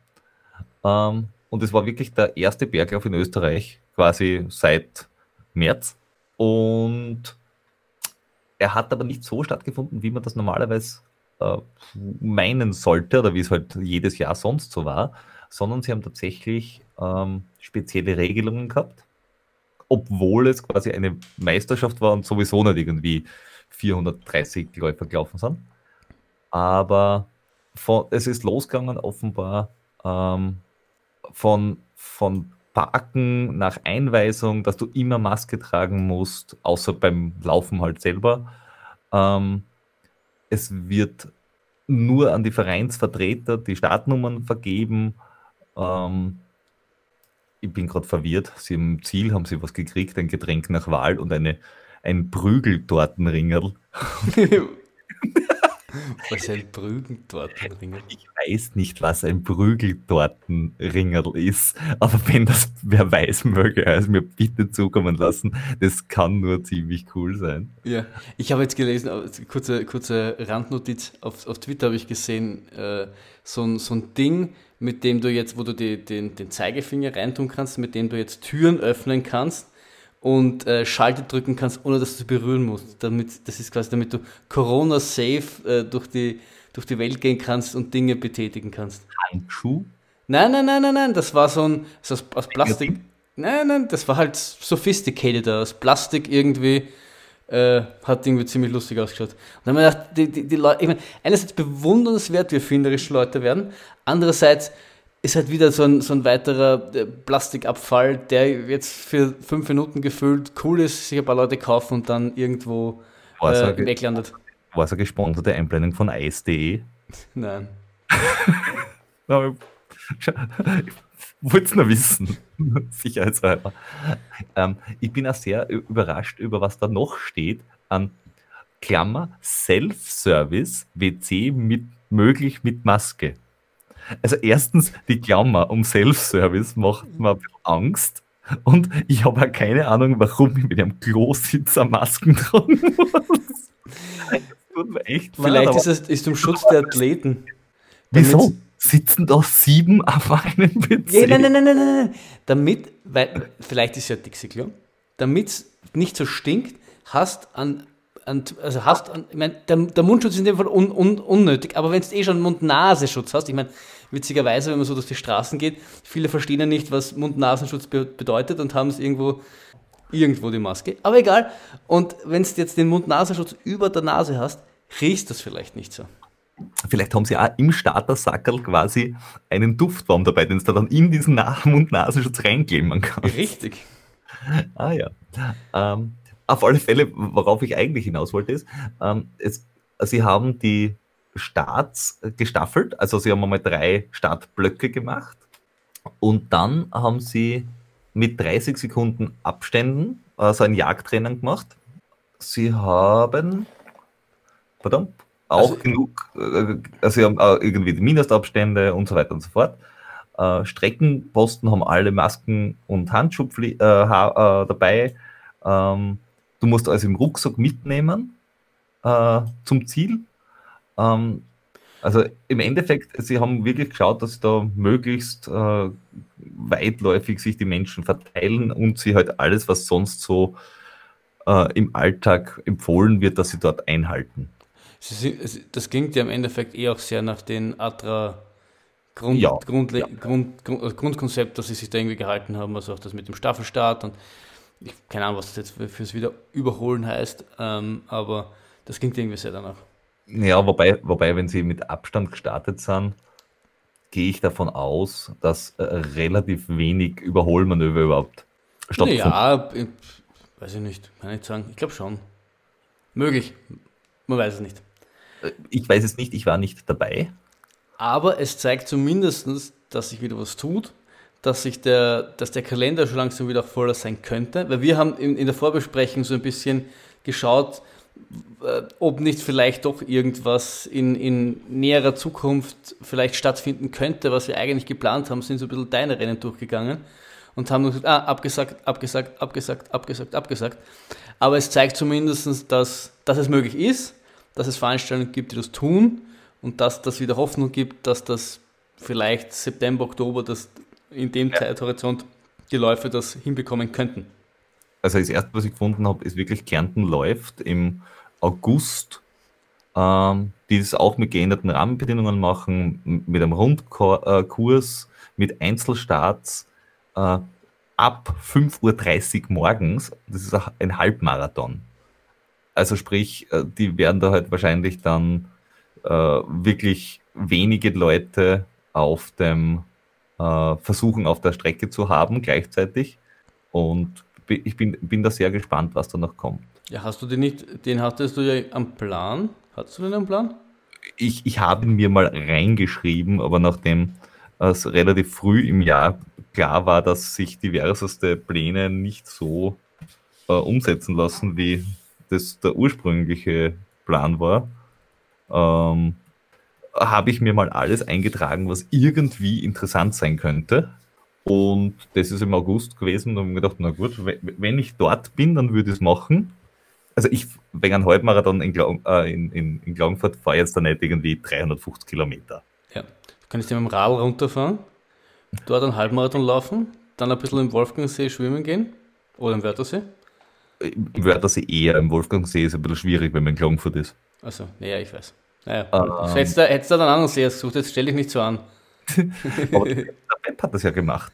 Ähm, und es war wirklich der erste Berglauf in Österreich quasi seit März. Und er hat aber nicht so stattgefunden, wie man das normalerweise äh, meinen sollte oder wie es halt jedes Jahr sonst so war, sondern sie haben tatsächlich ähm, spezielle Regelungen gehabt, obwohl es quasi eine Meisterschaft war und sowieso nicht irgendwie 430 Läufer gelaufen sind. Aber von, es ist losgegangen offenbar ähm, von, von Parken nach Einweisung, dass du immer Maske tragen musst, außer beim Laufen halt selber. Ähm, es wird nur an die Vereinsvertreter die Startnummern vergeben. Ähm, ich bin gerade verwirrt. Sie im Ziel haben sie was gekriegt, ein Getränk nach Wahl und eine, ein Prügeltortenringerl. Was ein Prügeltortenringerl? Ich weiß nicht, was ein Prügeltortenringerl ist, aber wenn das wer weiß, möge er es mir bitte zukommen lassen. Das kann nur ziemlich cool sein. Ja, ich habe jetzt gelesen, kurze, kurze Randnotiz, auf, auf Twitter habe ich gesehen, äh, so, ein, so ein Ding, mit dem du jetzt, wo du die, den, den Zeigefinger reintun kannst, mit dem du jetzt Türen öffnen kannst und äh, Schalter drücken kannst, ohne dass du sie berühren musst. Damit, das ist quasi, damit du Corona-safe äh, durch, die, durch die Welt gehen kannst und Dinge betätigen kannst. Handschuh? Nein, nein, nein, nein, nein, das war so ein, so aus, Plastik. Nein, nein, das war halt sophisticated aus Plastik irgendwie. Äh, hat irgendwie ziemlich lustig ausgeschaut. Und dann haben wir gedacht, die, die, die Leute, ich meine, einerseits bewundernswert, wie erfinderische Leute werden, andererseits ist halt wieder so ein, so ein weiterer äh, Plastikabfall, der jetzt für fünf Minuten gefüllt cool ist, sich ein paar Leute kaufen und dann irgendwo äh, weglandet. War es eine gesponserte Einblendung von Eis.de? Nein. Wollte es nur wissen. Sicherheitshalber. Ähm, ich bin auch sehr überrascht über was da noch steht an Klammer Self-Service WC mit möglich mit Maske. Also erstens, die Klammer um Self-Service macht mir Angst. Und ich habe auch keine Ahnung, warum ich mit einem Klositzer Masken tragen muss. echt Vielleicht leid, ist es ist zum Schutz der Athleten. Wieso? Sitzen da sieben auf einem PC? Ja, nein, nein, nein, nein, nein. Damit, weil, vielleicht ist ja Dixie damit es nicht so stinkt, hast an also hast, ich meine, der, der, Mundschutz ist in dem Fall un, un, unnötig, aber wenn du eh schon Mund-Nasenschutz hast, ich meine, witzigerweise, wenn man so durch die Straßen geht, viele verstehen ja nicht, was Mund-Nasenschutz be bedeutet und haben es irgendwo, irgendwo die Maske. Aber egal. Und wenn du jetzt den Mund-Nasenschutz über der Nase hast, riecht das vielleicht nicht so. Vielleicht haben sie auch im Startersackerl quasi einen Duftbaum dabei, den du dann in diesen Mund-Nasenschutz reinkleben kannst. Richtig. Ah ja. Ähm, auf alle Fälle, worauf ich eigentlich hinaus wollte, ist, ähm, es, sie haben die Starts gestaffelt, also sie haben einmal drei Startblöcke gemacht und dann haben sie mit 30 Sekunden Abständen also ein Jagdrennen gemacht. Sie haben, pardon, auch also, genug, äh, also sie haben irgendwie die Mindestabstände und so weiter und so fort. Äh, Streckenposten haben alle Masken und Handschuhe äh, äh, dabei. Ähm, Du musst also im Rucksack mitnehmen äh, zum Ziel. Ähm, also im Endeffekt, sie haben wirklich geschaut, dass da möglichst äh, weitläufig sich die Menschen verteilen und sie halt alles, was sonst so äh, im Alltag empfohlen wird, dass sie dort einhalten. Das klingt ja im Endeffekt eh auch sehr nach den Atra Grund, ja, ja. Grund, Grund, Grundkonzept, dass sie sich da irgendwie gehalten haben, also auch das mit dem Staffelstart und ich, keine Ahnung, was das jetzt fürs Wiederüberholen heißt, ähm, aber das klingt irgendwie sehr danach. Ja, wobei, wobei, wenn sie mit Abstand gestartet sind, gehe ich davon aus, dass äh, relativ wenig Überholmanöver überhaupt stattfinden. Ja, weiß ich nicht, kann ich sagen. Ich glaube schon. Möglich. Man weiß es nicht. Äh, ich weiß es nicht, ich war nicht dabei. Aber es zeigt zumindest, dass sich wieder was tut dass sich der, dass der Kalender schon langsam wieder voller sein könnte, weil wir haben in, in der Vorbesprechung so ein bisschen geschaut, äh, ob nicht vielleicht doch irgendwas in, in näherer Zukunft vielleicht stattfinden könnte, was wir eigentlich geplant haben, sind so ein bisschen deine Rennen durchgegangen und haben gesagt, ah, abgesagt, abgesagt, abgesagt, abgesagt, abgesagt. Aber es zeigt zumindest, dass, dass es möglich ist, dass es Veranstaltungen gibt, die das tun und dass das wieder Hoffnung gibt, dass das vielleicht September, Oktober das in dem ja. Zeithorizont die Läufe das hinbekommen könnten. Also das erste, was ich gefunden habe, ist wirklich Kärnten läuft im August, ähm, die das auch mit geänderten Rahmenbedingungen machen, mit einem Rundkurs, mit Einzelstarts äh, ab 5.30 Uhr morgens. Das ist ein Halbmarathon. Also sprich, äh, die werden da halt wahrscheinlich dann äh, wirklich wenige Leute auf dem äh, versuchen auf der Strecke zu haben gleichzeitig. Und ich bin, bin da sehr gespannt, was da noch kommt. Ja, hast du den nicht, den hattest du ja am Plan? Hattest du den am Plan? Ich, ich habe ihn mir mal reingeschrieben, aber nachdem es relativ früh im Jahr klar war, dass sich diverseste Pläne nicht so äh, umsetzen lassen, wie das der ursprüngliche Plan war, ähm, habe ich mir mal alles eingetragen, was irgendwie interessant sein könnte. Und das ist im August gewesen und habe mir gedacht, na gut, wenn ich dort bin, dann würde ich es machen. Also ich, wegen einem Halbmarathon in, Glau äh, in, in, in Klagenfurt fahre jetzt da nicht irgendwie 350 Kilometer. Ja, du kannst ja mit dem Radl runterfahren, dort einen Halbmarathon laufen, dann ein bisschen im Wolfgangsee schwimmen gehen oder im Wörthersee. Im Wörthersee eher, im Wolfgangsee ist ein bisschen schwierig, wenn man in Klagenfurt ist. Also, naja, ich weiß. Naja, ähm, hättest du, hättest du dann anderen See gesucht, jetzt stell dich nicht so an. Aber der Pep hat das ja gemacht.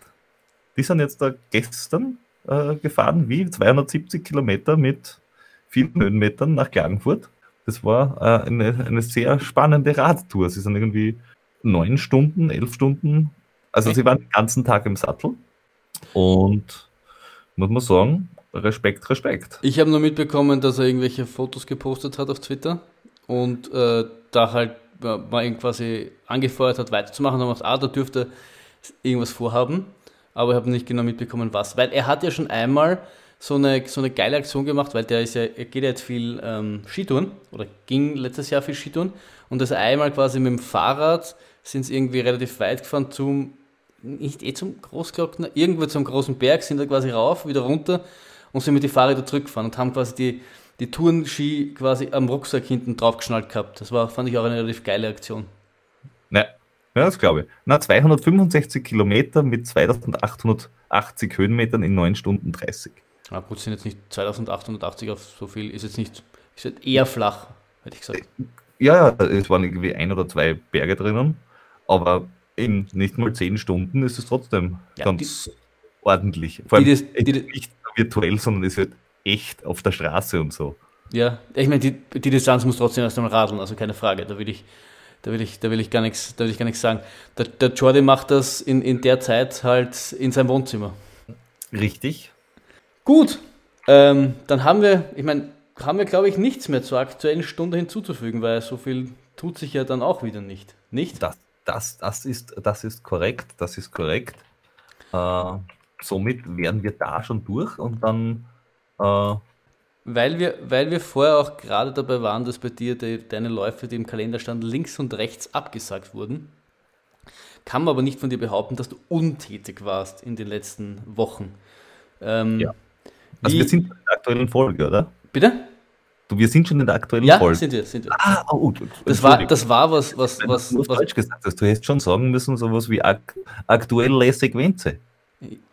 Die sind jetzt da gestern äh, gefahren, wie 270 Kilometer mit vielen Höhenmetern nach Klagenfurt. Das war äh, eine, eine sehr spannende Radtour. Sie sind irgendwie neun Stunden, elf Stunden. Also sie waren den ganzen Tag im Sattel. Und muss man sagen, Respekt, Respekt. Ich habe nur mitbekommen, dass er irgendwelche Fotos gepostet hat auf Twitter und äh, da halt man ihn quasi angefeuert hat, weiterzumachen und ah, da dürfte irgendwas vorhaben, aber ich habe nicht genau mitbekommen, was. Weil er hat ja schon einmal so eine, so eine geile Aktion gemacht, weil der ist ja, er geht ja jetzt viel ähm, Skitouren oder ging letztes Jahr viel Skitouren und das einmal quasi mit dem Fahrrad sind sie irgendwie relativ weit gefahren zum, nicht eh zum Großglockner, irgendwo zum großen Berg, sind da quasi rauf, wieder runter und sind mit den Fahrrädern zurückgefahren und haben quasi die, die Tourenski quasi am Rucksack hinten draufgeschnallt gehabt. Das war, fand ich auch eine relativ geile Aktion. Ne, ja, das glaube ich. Na, 265 Kilometer mit 2880 Höhenmetern in 9 Stunden 30. Na gut, sind jetzt nicht 2880 auf so viel, ist jetzt nicht, ist jetzt eher flach, hätte ich gesagt. Ja, ja, es waren irgendwie ein oder zwei Berge drinnen, aber in nicht mal 10 Stunden ist es trotzdem ja, ganz die, ordentlich. Vor allem die die, nicht virtuell, sondern es wird echt auf der Straße und so. Ja, ich meine, die, die Distanz muss trotzdem erst einmal radeln, also keine Frage. Da will ich, da will ich, da will ich gar nichts, da will ich gar nichts sagen. Der, der Jordi macht das in, in der Zeit halt in seinem Wohnzimmer. Richtig. Gut, ähm, dann haben wir, ich meine, haben wir, glaube ich, nichts mehr zur aktuellen Stunde hinzuzufügen, weil so viel tut sich ja dann auch wieder nicht. Nicht? Das, das, das, ist, das ist korrekt, das ist korrekt. Äh, somit wären wir da schon durch und dann äh, weil, wir, weil wir vorher auch gerade dabei waren, dass bei dir die, deine Läufe, die im Kalender standen, links und rechts abgesagt wurden, kann man aber nicht von dir behaupten, dass du untätig warst in den letzten Wochen. Ähm, ja. Also wie, wir sind in der aktuellen Folge, oder? Bitte? Du, wir sind schon in der aktuellen ja, Folge. Ja, sind wir, sind wir. Ah, oh, das war, das war was, was, was. Du hast falsch gesagt hast. Du hättest schon sagen müssen, sowas wie ak aktuelle Sequenze.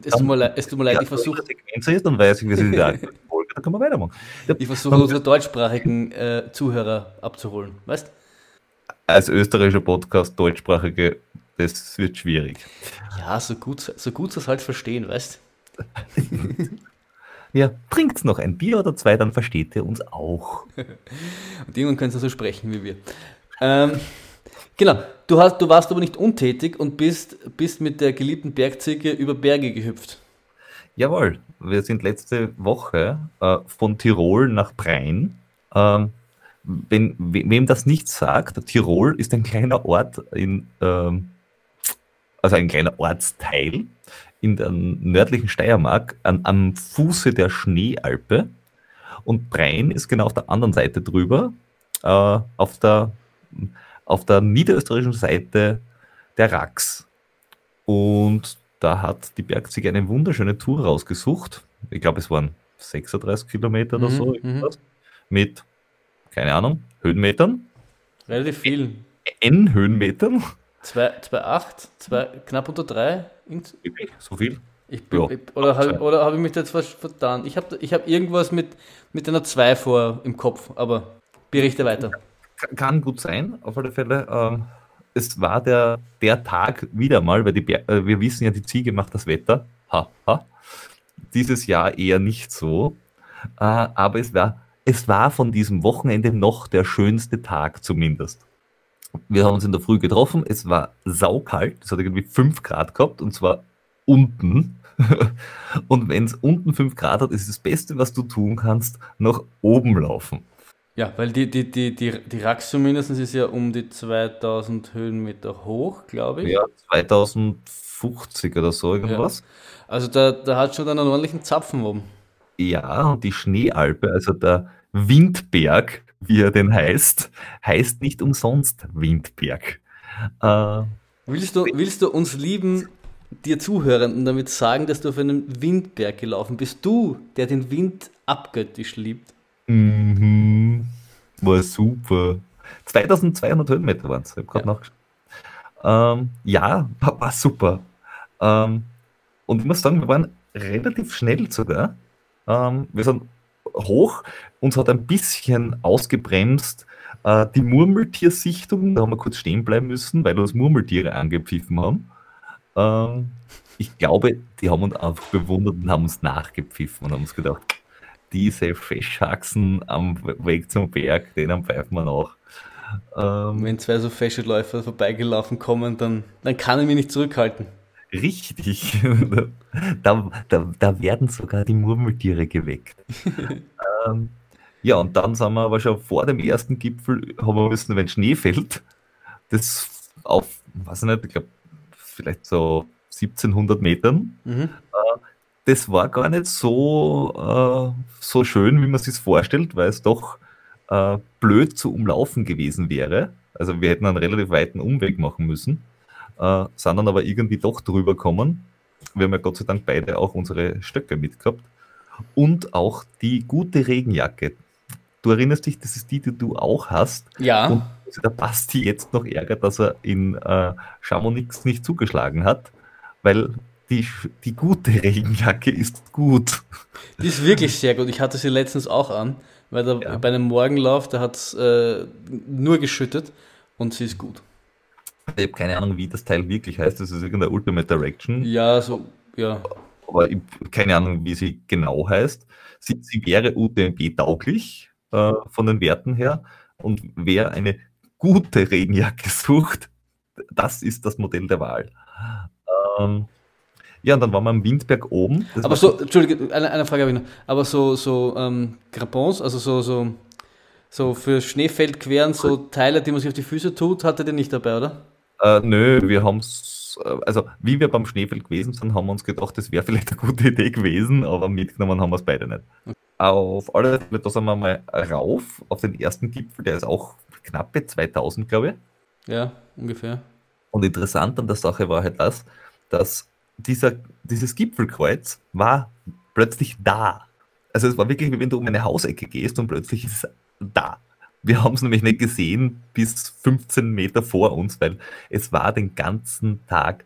Es tut mir leid, es tut mir leid ich versuche. Dann weiß ich, wir sind in der Folge, dann können wir weitermachen. Ich versuche unsere deutschsprachigen äh, Zuhörer abzuholen, weißt Als österreichischer Podcast, deutschsprachige, das wird schwierig. Ja, so gut, so gut sie es halt verstehen, weißt Ja, trinkt noch ein Bier oder zwei, dann versteht ihr uns auch. Und irgendwann könnt ihr so sprechen wie wir. Ähm, Genau, du, hast, du warst aber nicht untätig und bist, bist mit der geliebten Bergziege über Berge gehüpft. Jawohl, wir sind letzte Woche äh, von Tirol nach Brein. Ähm, wenn, wem das nichts sagt, Tirol ist ein kleiner Ort in, ähm, also ein kleiner Ortsteil in der nördlichen Steiermark an, am Fuße der Schneealpe. Und Brein ist genau auf der anderen Seite drüber, äh, auf der auf der niederösterreichischen Seite der Rax. Und da hat die Bergziege eine wunderschöne Tour rausgesucht. Ich glaube, es waren 36 Kilometer oder mhm, so. Mhm. Mit, keine Ahnung, Höhenmetern. Relativ viel. N Höhenmetern. 2,8, knapp unter 3. So viel? Ich bin, ja. ich, oder habe hab ich mich da jetzt vertan? Ich habe ich hab irgendwas mit, mit einer 2 vor im Kopf, aber Berichte weiter. Kann gut sein, auf alle Fälle. Ähm, es war der, der Tag wieder mal, weil die äh, wir wissen ja, die Ziege macht das Wetter. Ha, ha. Dieses Jahr eher nicht so. Äh, aber es war, es war von diesem Wochenende noch der schönste Tag zumindest. Wir haben uns in der Früh getroffen, es war saukalt, es hat irgendwie 5 Grad gehabt und zwar unten. und wenn es unten 5 Grad hat, ist das Beste, was du tun kannst, nach oben laufen. Ja, weil die, die, die, die, die Rax zumindest ist ja um die 2000 Höhenmeter hoch, glaube ich. Ja, 2050 oder so irgendwas. Ja. Also da, da hat schon einen ordentlichen Zapfen oben. Ja, und die Schneealpe, also der Windberg, wie er denn heißt, heißt nicht umsonst Windberg. Äh, willst, du, willst du uns lieben, dir Zuhörenden damit sagen, dass du auf einem Windberg gelaufen bist? Du, der den Wind abgöttisch liebt. Mhm. War super. 2200 Höhenmeter waren es, ich habe gerade ja. nachgeschaut. Ähm, ja, war, war super. Ähm, und ich muss sagen, wir waren relativ schnell sogar. Ähm, wir sind hoch, uns hat ein bisschen ausgebremst äh, die Murmeltiersichtung, da haben wir kurz stehen bleiben müssen, weil uns Murmeltiere angepfiffen haben. Ähm, ich glaube, die haben uns einfach bewundert und haben uns nachgepfiffen und haben uns gedacht, diese Feschhaxen am Weg zum Berg, denen pfeifen wir nach. Ähm, Wenn zwei so Fashion-Läufer vorbeigelaufen kommen, dann, dann kann ich mich nicht zurückhalten. Richtig. da, da, da werden sogar die Murmeltiere geweckt. ähm, ja, und dann sind wir aber schon vor dem ersten Gipfel, haben wir müssen, wenn Schnee fällt, das auf, weiß ich nicht, ich glaube, vielleicht so 1700 Metern. Mhm. Äh, das war gar nicht so, äh, so schön, wie man sich vorstellt, weil es doch äh, blöd zu umlaufen gewesen wäre. Also wir hätten einen relativ weiten Umweg machen müssen, äh, sind dann aber irgendwie doch drüber gekommen. Wir haben ja Gott sei Dank beide auch unsere Stöcke mitgehabt. Und auch die gute Regenjacke. Du erinnerst dich, das ist die, die du auch hast. Ja. Und der Basti jetzt noch ärgert, dass er in äh, Chamonix nicht zugeschlagen hat, weil die, die gute Regenjacke ist gut. Die ist wirklich sehr gut. Ich hatte sie letztens auch an, weil da, ja. bei einem Morgenlauf, da hat es äh, nur geschüttet und sie ist gut. Ich habe keine Ahnung, wie das Teil wirklich heißt. Das ist irgendeine Ultimate Direction. Ja, so, ja. Aber ich habe keine Ahnung, wie sie genau heißt. Sie, sie wäre UTMB-tauglich äh, von den Werten her. Und wer eine gute Regenjacke sucht, das ist das Modell der Wahl. Ähm, ja, und dann waren wir am Windberg oben. Das aber so, Entschuldige, eine, eine Frage habe ich noch. Aber so, so ähm, Grapons, also so, so, so für Schneefeldqueren, so Teile, die man sich auf die Füße tut, hattet ihr nicht dabei, oder? Äh, nö, wir haben es, äh, also wie wir beim Schneefeld gewesen sind, haben wir uns gedacht, das wäre vielleicht eine gute Idee gewesen, aber mitgenommen haben wir es beide nicht. Okay. Auf alle Fälle, da sind wir mal rauf, auf den ersten Gipfel, der ist auch knappe 2000, glaube ich. Ja, ungefähr. Und interessant an der Sache war halt das, dass dieser, dieses Gipfelkreuz war plötzlich da. Also es war wirklich, wie wenn du um eine Hausecke gehst und plötzlich ist es da. Wir haben es nämlich nicht gesehen bis 15 Meter vor uns, weil es war den ganzen Tag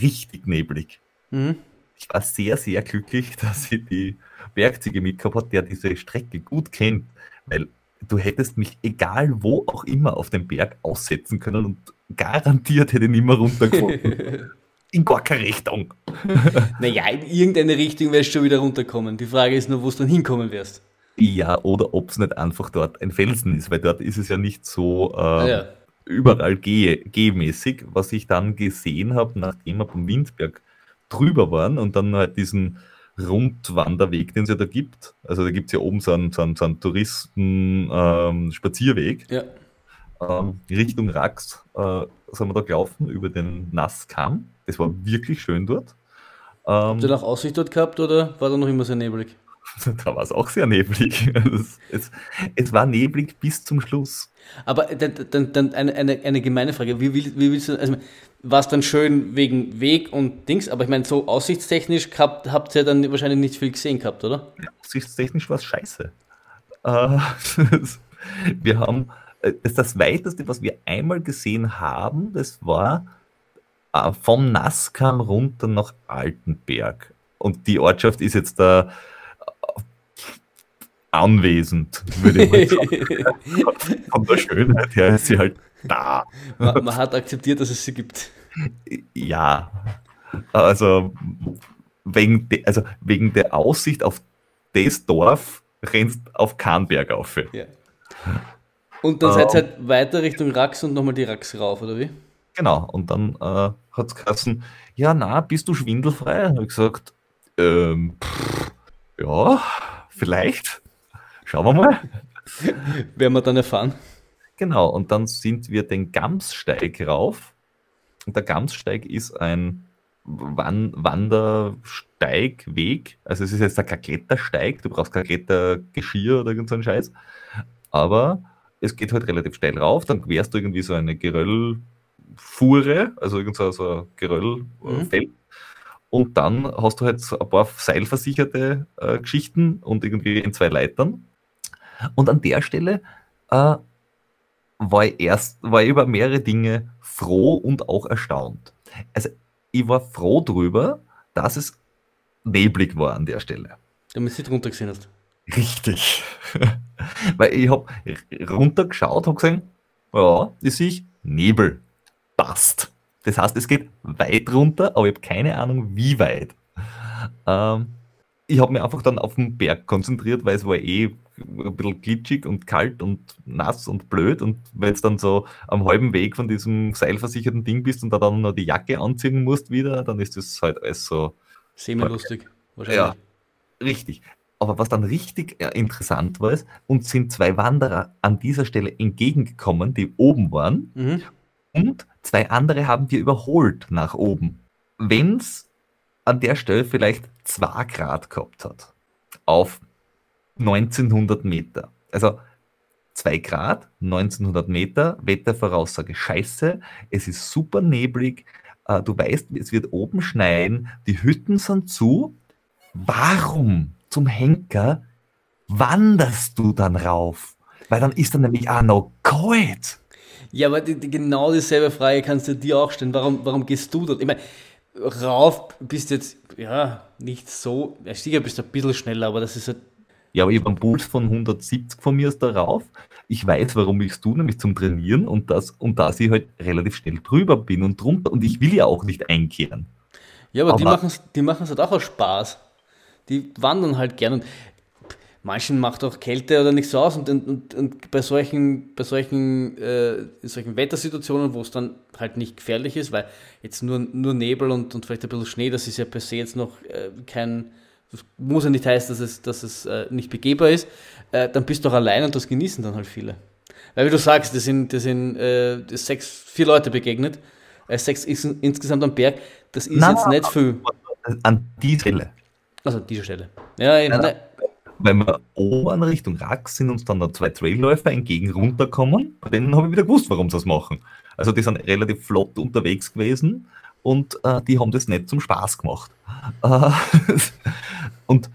richtig neblig. Mhm. Ich war sehr, sehr glücklich, dass ich die Bergziege mitgehabt habe, der diese Strecke gut kennt, weil du hättest mich egal wo auch immer auf dem Berg aussetzen können und garantiert hätte ich nicht mehr runtergefunden. in gar keine Richtung. naja, in irgendeine Richtung wirst du schon wieder runterkommen. Die Frage ist nur, wo du dann hinkommen wirst. Ja, oder ob es nicht einfach dort ein Felsen ist, weil dort ist es ja nicht so äh, ja. überall geh gehmäßig. Was ich dann gesehen habe, nachdem wir vom Windberg drüber waren und dann halt diesen Rundwanderweg, den es ja da gibt. Also da gibt es ja oben so einen, so einen, so einen Touristen-Spazierweg. Ähm, ja. Ähm, Richtung Rax äh, sind wir da gelaufen über den Nasskamm. Es war wirklich schön dort. Ähm, Habt ihr noch Aussicht dort gehabt oder war da noch immer sehr neblig? Da war es auch sehr neblig. Es, es, es, war neblig bis zum Schluss. Aber dann, dann eine, eine, eine gemeine Frage. Wie, wie, wie willst du, also war es dann schön wegen Weg und Dings, aber ich meine, so aussichtstechnisch habt, habt ihr dann wahrscheinlich nicht viel gesehen gehabt, oder? Ja, aussichtstechnisch war es scheiße. Äh, wir haben, äh, das, das weiteste, was wir einmal gesehen haben, das war äh, vom Nasskam runter nach Altenberg. Und die Ortschaft ist jetzt da anwesend, würde ich mal sagen. Von der Schönheit her ist sie halt da. Man, man hat akzeptiert, dass es sie gibt. Ja, also wegen, de, also wegen der Aussicht auf das Dorf rennst auf Kahnberg auf. Ja. Und dann seid ihr halt weiter Richtung Rax und nochmal die Rax rauf, oder wie? Genau, und dann äh, hat es geheißen, ja, na, bist du schwindelfrei? Habe ich gesagt, ähm, pff, ja, vielleicht. Schauen wir mal. Werden wir dann erfahren. Genau, und dann sind wir den Gamssteig rauf. Und der Gamssteig ist ein Wan Wandersteig, Weg. Also es ist jetzt kein Klettersteig, du brauchst kein Klettergeschirr oder irgend so einen Scheiß. Aber es geht halt relativ steil rauf, dann querst du irgendwie so eine Geröllfuhre, also irgend so, so ein Geröllfeld. Mhm. Und dann hast du halt so ein paar seilversicherte äh, Geschichten und irgendwie in zwei Leitern. Und an der Stelle äh, war ich erst, war ich über mehrere Dinge froh und auch erstaunt. Also ich war froh drüber, dass es neblig war an der Stelle. Damit du drunter gesehen hast. Richtig. Weil ich habe runtergeschaut, habe gesehen, ja, das sehe ich Nebel. Passt. Das heißt, es geht weit runter, aber ich habe keine Ahnung, wie weit. Ähm, ich habe mich einfach dann auf den Berg konzentriert, weil es war eh ein bisschen glitschig und kalt und nass und blöd. Und wenn du dann so am halben Weg von diesem seilversicherten Ding bist und da dann noch die Jacke anziehen musst wieder, dann ist das halt alles so. Semi-lustig, wahrscheinlich. Ja, richtig. Aber was dann richtig äh, interessant war, ist, uns sind zwei Wanderer an dieser Stelle entgegengekommen, die oben waren. Mhm. Und zwei andere haben wir überholt nach oben. Wenn es an der Stelle vielleicht 2 Grad gehabt hat, auf 1900 Meter. Also 2 Grad, 1900 Meter, Wettervoraussage scheiße, es ist super neblig, äh, du weißt, es wird oben schneien, die Hütten sind zu. Warum zum Henker wanderst du dann rauf? Weil dann ist dann nämlich auch noch kalt. Ja, aber die, die, genau dieselbe Frage kannst du dir auch stellen. Warum, warum gehst du dort? Ich meine, rauf bist jetzt, ja, nicht so, sicher bist du ein bisschen schneller, aber das ist halt ja, aber ich habe einen Puls von 170 von mir aus darauf. Ich weiß, warum ich es tue, nämlich zum Trainieren und das, und dass ich halt relativ schnell drüber bin und drunter und ich will ja auch nicht einkehren. Ja, aber, aber die machen es die halt auch aus Spaß. Die wandern halt gern und manchen macht auch Kälte oder nichts aus und, und, und bei solchen, bei solchen, äh, solchen Wettersituationen, wo es dann halt nicht gefährlich ist, weil jetzt nur, nur Nebel und, und vielleicht ein bisschen Schnee, das ist ja per se jetzt noch äh, kein, das muss ja nicht heißen, dass es, dass es äh, nicht begehbar ist, äh, dann bist du auch allein und das genießen dann halt viele. Weil wie du sagst, das sind, das sind äh, das sechs, vier Leute begegnet, äh, sechs ist insgesamt am Berg, das ist nein, jetzt nicht viel. An die Stelle. Also an dieser Stelle. Ja, in, nein. Wenn wir oben Richtung Rack sind uns dann da zwei Trailläufer entgegen runterkommen, bei denen habe ich wieder gewusst, warum sie das machen. Also die sind relativ flott unterwegs gewesen und äh, die haben das nicht zum Spaß gemacht. Äh, und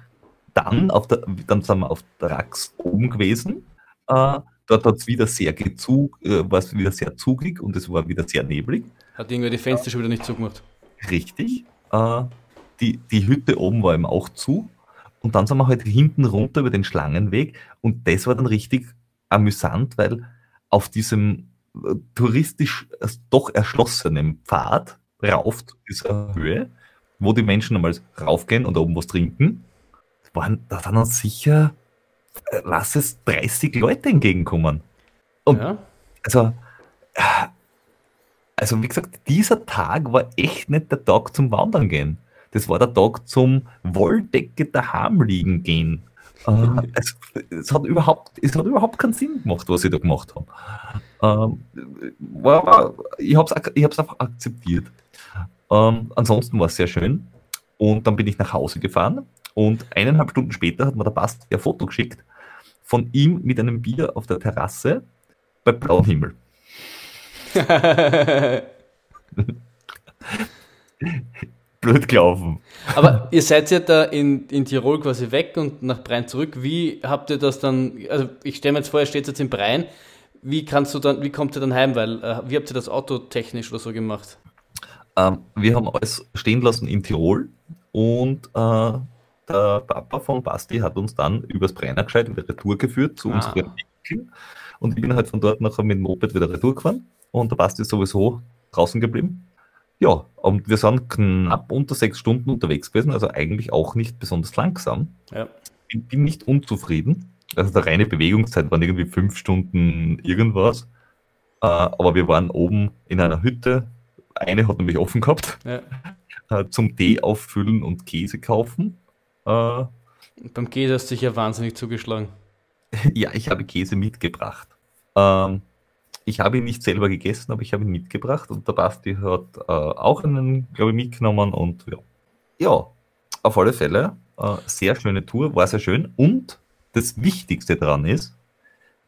dann, auf der, dann sind wir auf der Rax oben gewesen. Äh, dort hat es wieder sehr gezug, äh, war es wieder sehr zugig und es war wieder sehr neblig. Hat irgendwie die Fenster schon wieder nicht zugemacht. Richtig. Äh, die, die Hütte oben war eben auch zu. Und dann sind wir halt hinten runter über den Schlangenweg und das war dann richtig amüsant, weil auf diesem äh, touristisch doch erschlossenen Pfad rauf zu dieser Höhe, wo die Menschen einmal raufgehen und oben was trinken, waren, da sind uns sicher, äh, lass es 30 Leute entgegenkommen. Und ja. also, äh, also wie gesagt, dieser Tag war echt nicht der Tag zum Wandern gehen. Das war der Tag zum Wolldecke daheim liegen gehen. Äh, es, es, hat überhaupt, es hat überhaupt keinen Sinn gemacht, was ich da gemacht habe. Ähm, war, ich habe es ich einfach akzeptiert. Ähm, ansonsten war es sehr schön. Und dann bin ich nach Hause gefahren und eineinhalb Stunden später hat mir der Bast ein Foto geschickt von ihm mit einem Bier auf der Terrasse bei blauem Himmel. Blöd gelaufen. Aber ihr seid ja da in, in Tirol quasi weg und nach Brein zurück. Wie habt ihr das dann, also ich stelle mir jetzt vor, ihr steht jetzt in Brein. Wie kannst du dann, wie kommt ihr dann heim? Weil, äh, wie habt ihr das Auto technisch oder so gemacht? Ähm, wir haben alles stehen lassen in Tirol und äh, der Papa von Basti hat uns dann übers Brennergescheit wieder retour geführt zu Ah. unseren Enkeln. Und ich bin halt von dort nachher mit dem Moped wieder retour gefahren. Und der Basti ist sowieso draußen geblieben. Ja, und wir sind knapp unter sechs Stunden unterwegs gewesen, also eigentlich auch nicht besonders langsam. Ja. Ich bin nicht unzufrieden. Also der reine Bewegungszeit waren irgendwie fünf Stunden irgendwas. Äh, aber wir waren oben in einer Hütte. Eine hat nämlich offen gehabt ja. äh, zum Tee auffüllen und Käse kaufen. Äh, Beim Käse hast du dich ja wahnsinnig zugeschlagen. ja, ich habe Käse mitgebracht. Ähm, ich habe ihn nicht selber gegessen, aber ich habe ihn mitgebracht und der Basti hat äh, auch einen, glaube ich, mitgenommen und ja. Ja, auf alle Fälle, äh, sehr schöne Tour, war sehr schön und das Wichtigste daran ist,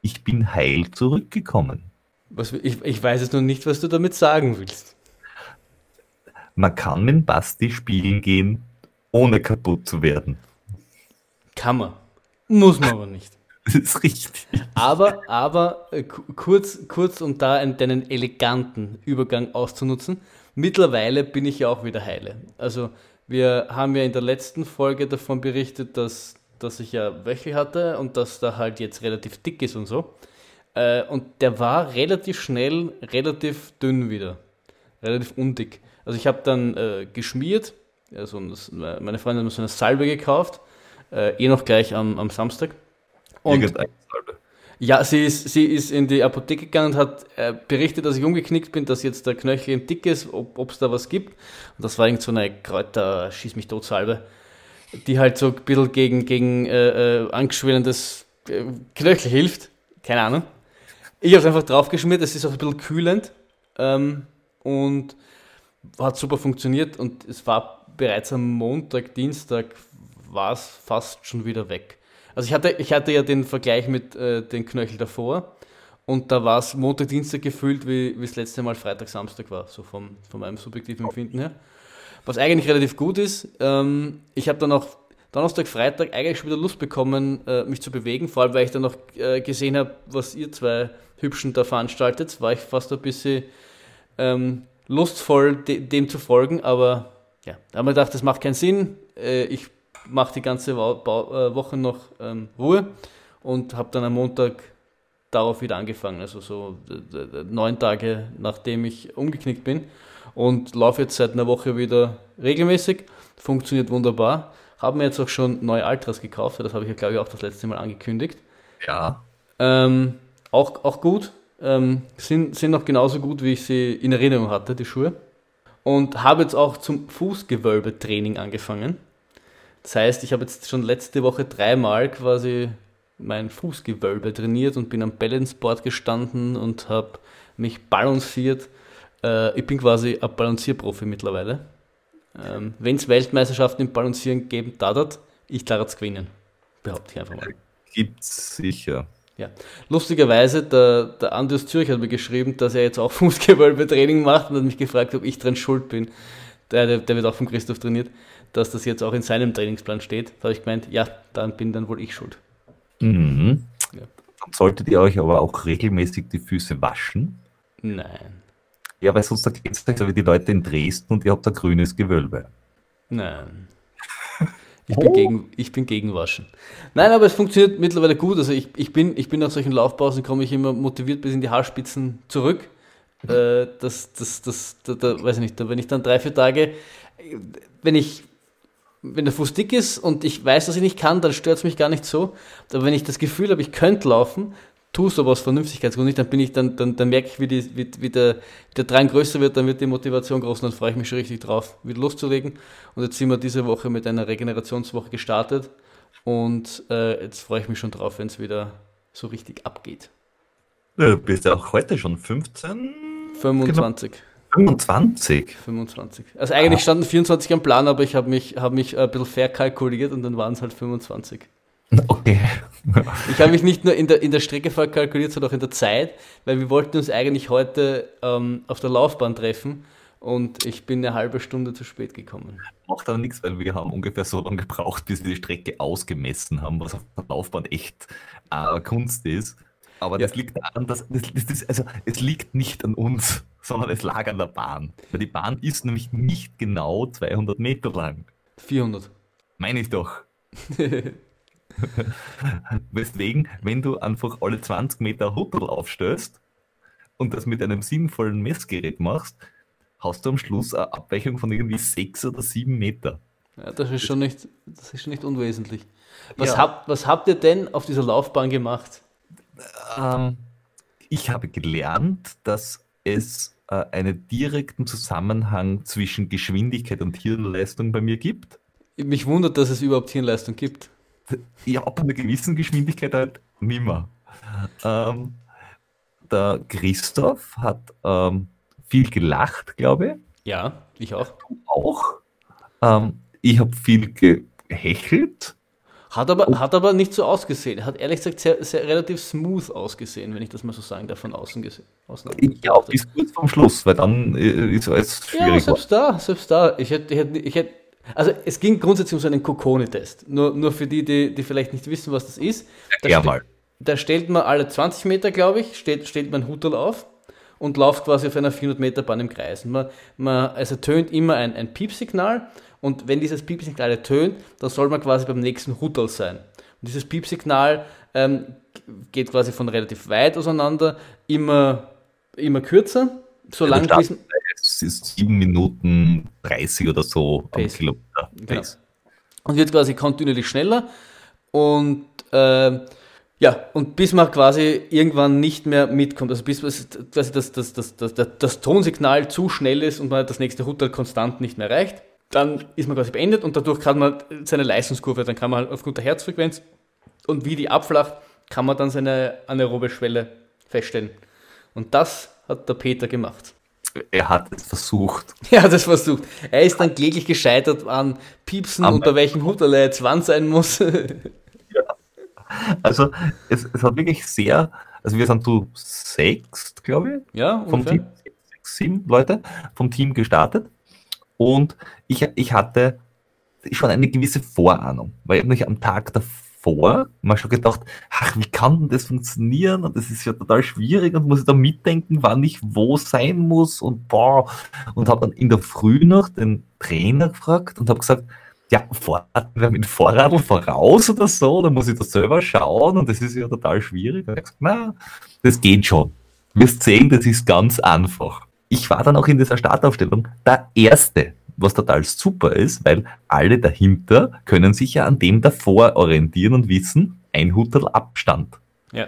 ich bin heil zurückgekommen. Was, ich, ich weiß jetzt noch nicht, was du damit sagen willst. Man kann mit Basti spielen gehen, ohne kaputt zu werden. Kann man. Muss man aber nicht. Das ist richtig. Aber, aber äh, ku- kurz, kurz, um da einen, deinen eleganten Übergang auszunutzen. Mittlerweile bin ich ja auch wieder heile. Also wir haben ja in der letzten Folge davon berichtet, dass, dass ich ja Wöchel hatte und dass da halt jetzt relativ dick ist und so. Äh, und der war relativ schnell, relativ dünn wieder. Relativ undick. Also ich habe dann äh, geschmiert. Also meine Freundin hat mir so eine Salbe gekauft. Äh, eh noch gleich am, am Samstag. Und ja, sie ist, sie ist in die Apotheke gegangen und hat äh, berichtet, dass ich umgeknickt bin, dass jetzt der Knöchel im Dick ist, ob es da was gibt. Und das war irgend so eine Kräuter, schieß mich tot Salbe, die halt so ein bisschen gegen, gegen äh, äh, angeschwellendes äh, Knöchel hilft. Keine Ahnung. Ich habe es einfach draufgeschmiert, es ist auch ein bisschen kühlend ähm, und hat super funktioniert und es war bereits am Montag, Dienstag war es fast schon wieder weg. Also ich hatte, ich hatte ja den Vergleich mit äh, den Knöchel davor und da war es Montag, Dienstag gefühlt, wie, das letzte Mal Freitag, Samstag war, so vom, von meinem subjektiven Empfinden her. Was eigentlich relativ gut ist. Ähm, ich habe dann auch Donnerstag, Freitag eigentlich schon wieder Lust bekommen, äh, mich zu bewegen, vor allem weil ich dann noch äh, gesehen habe, was ihr zwei Hübschen da veranstaltet, war ich fast ein bisschen ähm, lustvoll, de dem zu folgen, aber ja, da haben wir gedacht, das macht keinen Sinn. Äh, ich mache die ganze äh, Woche noch ähm, Ruhe und habe dann am Montag darauf wieder angefangen, also so neun Tage nachdem ich umgeknickt bin und laufe jetzt seit einer Woche wieder regelmäßig, funktioniert wunderbar. Habe mir jetzt auch schon neue Altras gekauft, das habe ich ja glaube ich auch das letzte Mal angekündigt. Ja, Ähm, auch, auch gut. Ähm, sind, sind noch genauso gut, wie ich sie in Erinnerung hatte, die Schuhe. Und habe jetzt auch zum Fußgewölbetraining angefangen. Das heißt, ich habe jetzt schon letzte Woche dreimal quasi mein Fußgewölbe trainiert und bin am Balanceboard gestanden und habe mich balanciert. Äh, ich bin quasi ein Balancierprofi mittlerweile. Ähm, Wenn es Weltmeisterschaften im Balancieren geben darf, ich darf es gewinnen. Behaupte ich einfach mal. gibt's sicher. Ja. Lustigerweise, der, der Andi aus Zürich hat mir geschrieben, dass er jetzt auch Fußgewölbetraining macht und hat mich gefragt, ob ich dran schuld bin. Der, der, der wird auch von Christoph trainiert, dass das jetzt auch in seinem Trainingsplan steht. Da habe ich gemeint, ja, dann bin dann wohl ich schuld. Mhm. Ja. Dann solltet ihr euch aber auch regelmäßig die Füße waschen. Nein, Ja, weil sonst geht es so wie die Leute in Dresden und ihr habt ein grünes Gewölbe. nein. Ich bin, gegen, ich bin gegen Waschen. Nein, aber es funktioniert mittlerweile gut. Also ich, ich, bin, ich bin nach solchen Laufpausen, komme ich immer motiviert bis in die Haarspitzen zurück. Äh, das, das, das, da, da, weiß ich nicht, da, wenn ich dann drei, vier Tage, wenn ich, wenn der Fuß dick ist und ich weiß, dass ich nicht kann, dann stört es mich gar nicht so. Aber wenn ich das Gefühl habe, ich könnte laufen, tue es aber aus Vernünftigkeitsgrund nicht, dann bin ich, dann, dann, dann merke ich, wie, die, wie, wie der, wie der Drang größer wird, dann wird die Motivation groß und dann freue ich mich schon richtig drauf, wieder loszulegen. Und jetzt sind wir diese Woche mit einer Regenerationswoche gestartet und äh, jetzt freue ich mich schon drauf, wenn es wieder so richtig abgeht. Du bist ja auch heute schon 15, 25. 25. 25. Also eigentlich standen 24 am Plan, aber ich habe mich, hab mich ein bisschen verkalkuliert und dann waren es halt 25. Okay. Ich habe mich nicht nur in der, in der Strecke verkalkuliert, sondern auch in der Zeit, weil wir wollten uns eigentlich heute ähm, auf der Laufbahn treffen und ich bin eine halbe Stunde zu spät gekommen. Macht aber nichts, weil wir haben ungefähr so lange gebraucht, bis wir die Strecke ausgemessen haben, was auf der Laufbahn echt äh, Kunst ist. Aber das Ja. liegt daran, dass das, das ist, also es liegt nicht an uns, sondern es lag an der Bahn. Weil die Bahn ist nämlich nicht genau 200 Meter lang. 400. Meine ich doch. Weswegen, wenn du einfach alle 20 Meter Hutel aufstößt und das mit einem sinnvollen Messgerät machst, hast du am Schluss eine Abweichung von irgendwie 6 oder 7 Meter. Ja, das ist schon nicht, das ist nicht unwesentlich. Was, ja. habt, was habt ihr denn auf dieser Laufbahn gemacht? Ähm, ich habe gelernt, dass es äh, einen direkten Zusammenhang zwischen Geschwindigkeit und Hirnleistung bei mir gibt. Mich wundert, dass es überhaupt Hirnleistung gibt. Ja, ab einer gewissen Geschwindigkeit halt nimmer. Ähm, der Christoph hat ähm, viel gelacht, glaube ich. Ja, ich auch. Du auch. Ähm, ich habe viel gehechelt. Hat aber, hat aber nicht so ausgesehen. Hat ehrlich gesagt sehr, sehr relativ smooth ausgesehen, wenn ich das mal so sagen darf, von außen gesehen. Ja, bis kurz vom Schluss, weil dann äh, ist alles schwierig. Ja, selbst da, selbst da. Ich hätte, ich hätte, ich hätte also es ging grundsätzlich um so einen Kokone-Test. Nur, nur für die, die, die vielleicht nicht wissen, was das ist. Da, ja, mal. da stellt man alle 20 Meter, glaube ich, steht, stellt man Hutel auf und läuft quasi auf einer 400 Meter Bahn im Kreis. Man, man, also tönt immer ein, ein Piepsignal und wenn dieses Piepsignal ertönt, dann soll man quasi beim nächsten Hutel sein. Und dieses Piepsignal ähm, geht quasi von relativ weit auseinander, immer, immer kürzer, solange ja, bis, es ist 7 Minuten 30 oder so Pace. am Kilometer. Genau. Und wird quasi kontinuierlich schneller und äh, ja, und bis man quasi irgendwann nicht mehr mitkommt, also bis quasi das, das, das, das, das, das Tonsignal zu schnell ist und man das nächste Hutter konstant nicht mehr erreicht, dann ist man quasi beendet und dadurch kann man seine Leistungskurve, dann kann man halt aufgrund der Herzfrequenz und wie die abflacht, kann man dann seine anaerobe Schwelle feststellen. Und das hat der Peter gemacht er hat es versucht. Er hat es versucht. Er ist dann kläglich gescheitert an Piepsen, Am unter welchem Hut er jetzt wann sein muss. ja. Also es, es hat wirklich sehr, also wir sind zu sechs, glaube ich, ja, vom Team, sechs, sieben Leute vom Team gestartet und ich, ich hatte schon eine gewisse Vorahnung, weil ich mich am Tag davor vor, mal schon gedacht, ach, wie kann denn das funktionieren? Und das ist ja total schwierig und muss ich da mitdenken, wann ich wo sein muss und boah. Und habe dann in der Früh noch den Trainer gefragt und habe gesagt, ja, fahren wir mit Vorradl voraus oder so, oder muss ich das selber schauen und das ist ja total schwierig. Und ich gesagt, na, das geht schon. Wirst sehen, das ist ganz einfach. Ich war dann auch in dieser Startaufstellung der Erste was total super ist, weil alle dahinter können sich ja an dem davor orientieren und wissen, ein Hutel Abstand. Ja.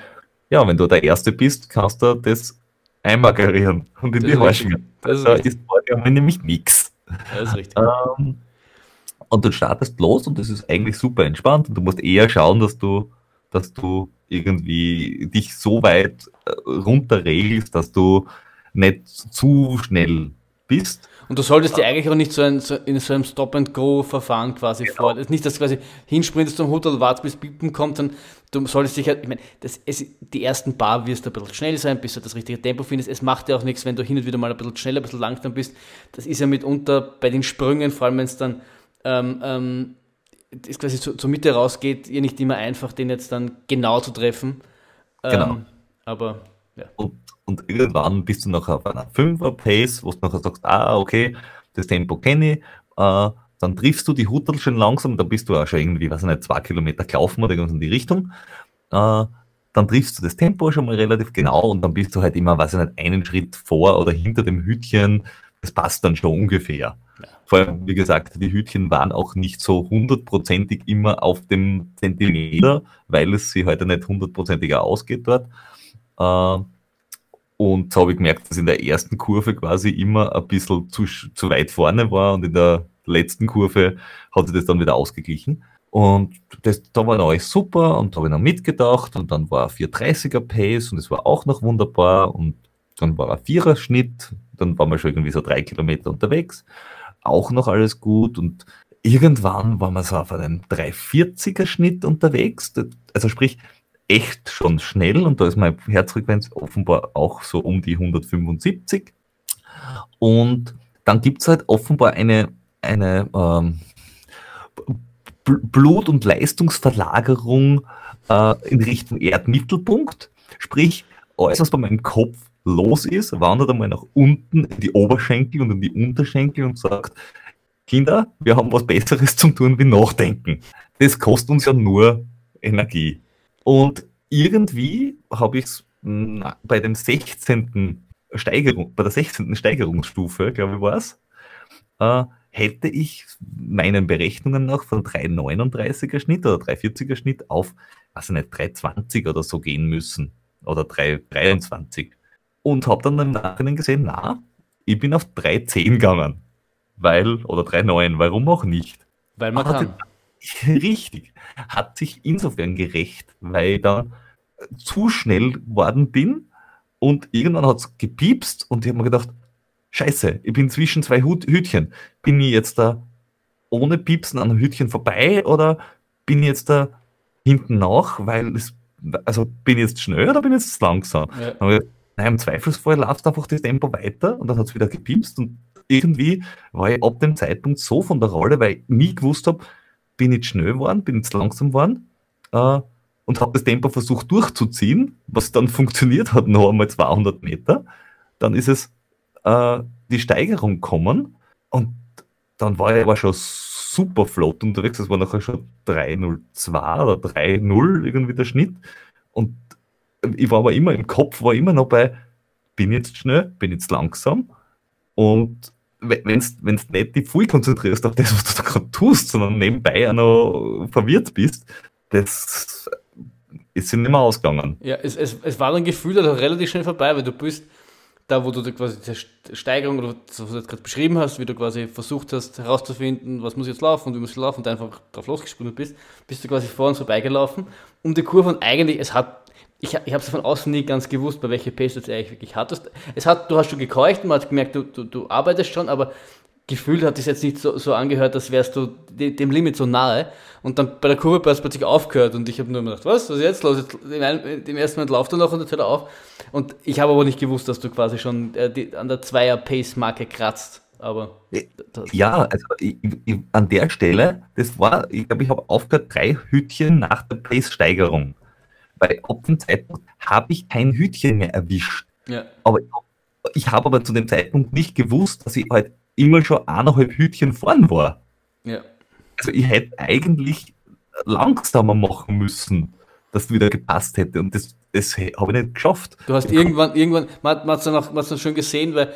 Ja, wenn du der Erste bist, kannst du das einmagerieren und in das die Haare Das da ist vorher nämlich nichts. Das ist richtig. Ähm, und du startest los und das ist eigentlich super entspannt und du musst eher schauen, dass du, dass du irgendwie dich so weit äh, runterregelst, dass du nicht zu schnell bist. Und du solltest dir eigentlich auch nicht so, ein, so in so einem Stop-and-Go-Verfahren quasi genau. vor. Nicht, dass du quasi hinsprintest zum Hotel, wartest bis Pippen kommt, dann du solltest dich halt, ich meine, das, es, die ersten paar wirst du ein bisschen schnell sein, bis du das richtige Tempo findest. Es macht ja auch nichts, wenn du hin und wieder mal ein bisschen schneller, ein bisschen langsam bist. Das ist ja mitunter bei den Sprüngen, vor allem wenn es dann ähm, ähm, ist quasi zur, zur Mitte rausgeht, ihr nicht immer einfach, den jetzt dann genau zu treffen. Ähm, genau. Aber ja. Und und irgendwann bist du noch auf einer 5er Pace, wo du nachher sagst, ah, okay, das Tempo kenne ich, äh, dann triffst du die Hutel schon langsam, dann bist du auch schon irgendwie, weiß ich nicht, zwei Kilometer gelaufen oder irgendwas in die Richtung. Äh, dann triffst du das Tempo schon mal relativ genau und dann bist du halt immer, weiß ich nicht, einen Schritt vor oder hinter dem Hütchen. Das passt dann schon ungefähr. Ja. Vor allem, wie gesagt, die Hütchen waren auch nicht so hundertprozentig immer auf dem Zentimeter, weil es sie heute nicht hundertprozentiger ausgeht dort. Äh, und so habe ich gemerkt, dass in der ersten Kurve quasi immer ein bisschen zu, zu weit vorne war und in der letzten Kurve hat sich das dann wieder ausgeglichen. Und das, da war alles super und da habe ich noch mitgedacht und dann war ein 430er Pace und es war auch noch wunderbar und dann war ein Vierer-Schnitt, dann waren wir schon irgendwie so drei Kilometer unterwegs, auch noch alles gut und irgendwann waren wir so auf einem 340er Schnitt unterwegs, also sprich, echt schon schnell und da ist meine Herzfrequenz offenbar auch so um die 175. Und dann gibt es halt offenbar eine, eine ähm, Blut- und Leistungsverlagerung äh, in Richtung Erdmittelpunkt. Sprich, alles, was bei meinem Kopf los ist, wandert einmal nach unten in die Oberschenkel und in die Unterschenkel und sagt, Kinder, wir haben was Besseres zum tun wie nachdenken. Das kostet uns ja nur Energie. Und irgendwie habe ich es bei dem 16. Steigerung, bei der 16. Steigerungsstufe, glaube ich, war es, äh, hätte ich meinen Berechnungen nach von 3,39er Schnitt oder 3,40er Schnitt auf, weiß ich nicht, 3,20 oder so gehen müssen. Oder 3,23. Und habe dann im Nachhinein gesehen, na, ich bin auf 3,10 gegangen. Weil, oder 3,9, warum auch nicht? Weil man kann. Richtig. Hat sich insofern gerecht, weil ich da zu schnell geworden bin und irgendwann hat es gepiepst und ich habe mir gedacht, scheiße, ich bin zwischen zwei Hütchen. Bin ich jetzt da ohne Piepsen an einem Hütchen vorbei oder bin ich jetzt da hinten nach, weil es, also bin ich jetzt schnell oder bin ich jetzt langsam? Ja. Nein, im Zweifelsfall läuft einfach das Tempo weiter und dann hat es wieder gepiepst und irgendwie war ich ab dem Zeitpunkt so von der Rolle, weil ich nie gewusst habe, bin ich schnell geworden, bin ich langsam geworden äh, und habe das Tempo versucht durchzuziehen, was dann funktioniert hat, noch einmal 200 Meter. Dann ist es äh, die Steigerung gekommen und dann war ich aber schon super flott unterwegs. Das war nachher schon 3.02 oder 3.0 irgendwie der Schnitt. Und ich war aber immer im Kopf, war immer noch bei, bin jetzt schnell, bin jetzt langsam. Und wenn du nicht dich voll konzentrierst auf das, was du da gerade tust, sondern nebenbei auch noch verwirrt bist, das ist nicht mehr ausgegangen. Ja, es, es, es war dann gefühlt also relativ schnell vorbei, weil du bist da, wo du quasi die Steigerung oder was du jetzt gerade beschrieben hast, wie du quasi versucht hast herauszufinden, was muss jetzt laufen und wie muss ich laufen und einfach drauf losgesprungen bist, bist du quasi vor uns vorbeigelaufen um die Kurve und eigentlich, es hat ich, ich habe es von außen nie ganz gewusst, bei welcher Pace du es eigentlich wirklich hattest. Es hat, du hast schon gekeucht, man hat gemerkt, du, du, du arbeitest schon, aber gefühlt hat es jetzt nicht so, so angehört, als wärst du dem Limit so nahe. Und dann bei der Kurve hast du plötzlich aufgehört und ich habe nur gedacht, was, was ist jetzt los? Jetzt, Im ersten Moment läuft er noch und jetzt hört er auf. Und ich habe aber nicht gewusst, dass du quasi schon äh, die, an der Zweier-Pace-Marke kratzt. Aber ja, also ich, ich, an der Stelle, das war, ich glaube, ich habe aufgehört drei Hütchen nach der Pace-Steigerung weil ab dem Zeitpunkt habe ich kein Hütchen mehr erwischt. Ja. Aber ich habe aber zu dem Zeitpunkt nicht gewusst, dass ich halt immer schon eineinhalb Hütchen vorn war. Ja. Also ich hätte eigentlich langsamer machen müssen, dass es wieder gepasst hätte. Und das, das habe ich nicht geschafft. Du hast irgendwann, irgendwann, man, man hat es dann auch, man dann schon gesehen, weil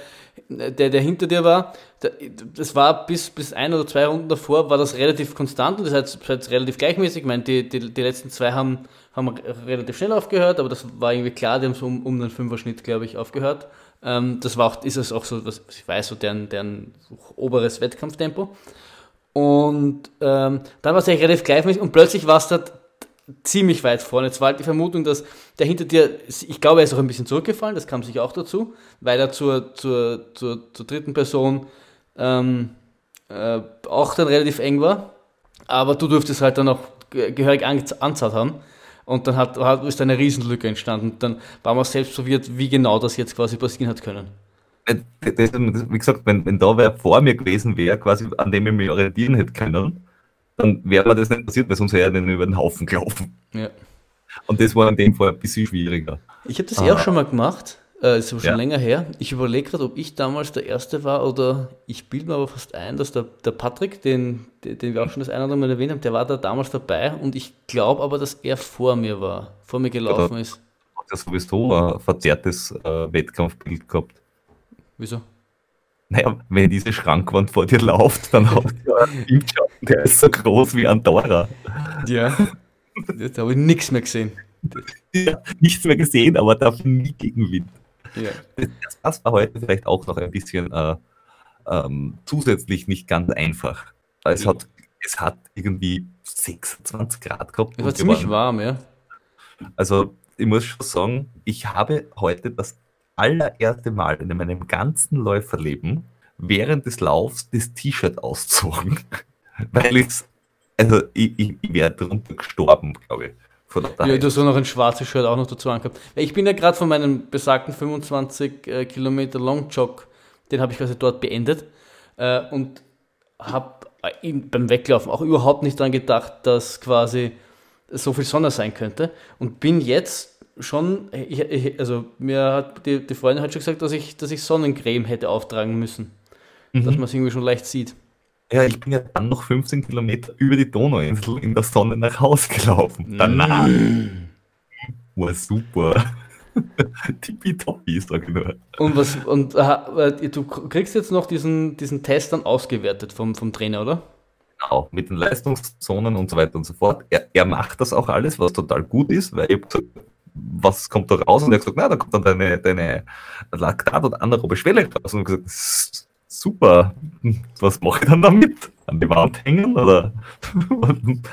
der, der hinter dir war, der, das war bis, bis ein oder zwei Runden davor, war das relativ konstant und das heißt, das heißt relativ gleichmäßig. Ich meine, die, die, die letzten zwei haben haben relativ schnell aufgehört, aber das war irgendwie klar, die haben so um, um den Fünfer-Schnitt, glaube ich, aufgehört. Ähm, das war auch, ist es auch so, was ich weiß, so deren, deren oberes Wettkampftempo. Und ähm, dann war es eigentlich relativ gleichmäßig und plötzlich war es da ziemlich weit vorne. Jetzt war halt die Vermutung, dass der hinter dir, ich glaube, er ist auch ein bisschen zurückgefallen, das kam sich auch dazu, weil er zur, zur, zur, zur dritten Person ähm, äh, auch dann relativ eng war. Aber du durftest halt dann auch gehörig anzahlt haben. Und dann hat, hat, ist eine Riesenlücke entstanden. Dann war man selbst verwirrt, wie genau das jetzt quasi passieren hat können. Äh, das, wie gesagt, wenn, wenn da wer vor mir gewesen wäre, quasi an dem ich mich orientieren hätte können, dann wäre mir das nicht passiert, weil sonst wäre er über den Haufen gelaufen. Ja. Und das war in dem Fall ein bisschen schwieriger. Ich habe das ah. eh auch schon mal gemacht. Äh, ist aber schon ja. länger her. Ich überlege gerade, ob ich damals der Erste war oder ich bilde mir aber fast ein, dass der, der Patrick, den, den wir auch schon das eine oder andere Mal erwähnt haben, der war da damals dabei und ich glaube aber, dass er vor mir war, vor mir gelaufen ja, ist. Hat er sowieso ein verzerrtes äh, Wettkampfbild gehabt. Wieso? Naja, wenn diese Schrankwand vor dir läuft, dann hat einen Bildschirm, der ist so groß wie Andorra. Ja, da habe ich nichts mehr gesehen. Ja, nichts mehr gesehen, aber dafür nie Gegenwind. Ja. Das war heute vielleicht auch noch ein bisschen äh, ähm, zusätzlich nicht ganz einfach. Es, ja. hat, es hat irgendwie 26 Grad gehabt. Es war ziemlich warm, ja. Also ich muss schon sagen, ich habe heute das allererste Mal in meinem ganzen Läuferleben während des Laufs das T-Shirt auszogen. Weil ich's, also ich, ich, ich wäre drunter gestorben, glaube ich. Ja, du hast auch noch ein schwarzes Shirt auch noch dazu angehabt. Ich bin ja gerade von meinem besagten 25 äh, Kilometer Long Jog, den habe ich quasi dort beendet äh, und habe äh, beim Weglaufen auch überhaupt nicht daran gedacht, dass quasi so viel Sonne sein könnte und bin jetzt schon, ich, ich, also mir hat die, die Freundin hat schon gesagt, dass ich, dass ich Sonnencreme hätte auftragen müssen, mhm. dass man es irgendwie schon leicht sieht. Ja, ich bin ja dann noch 15 Kilometer über die Donauinsel in der Sonne nach Hause gelaufen. Danach war super. Tippitoppi, sag ich nur. Und, was, und äh, du kriegst jetzt noch diesen, diesen Test dann ausgewertet vom, vom Trainer, oder? Genau, mit den Leistungszonen und so weiter und so fort. Er, er macht das auch alles, was total gut ist, weil ich gesagt, was kommt da raus? Und er hat gesagt, na, da kommt dann deine, deine Laktat- und anaerobe Schwelle raus. Und ich gesagt, super, was mache ich dann damit? An die Wand hängen? Oder? Und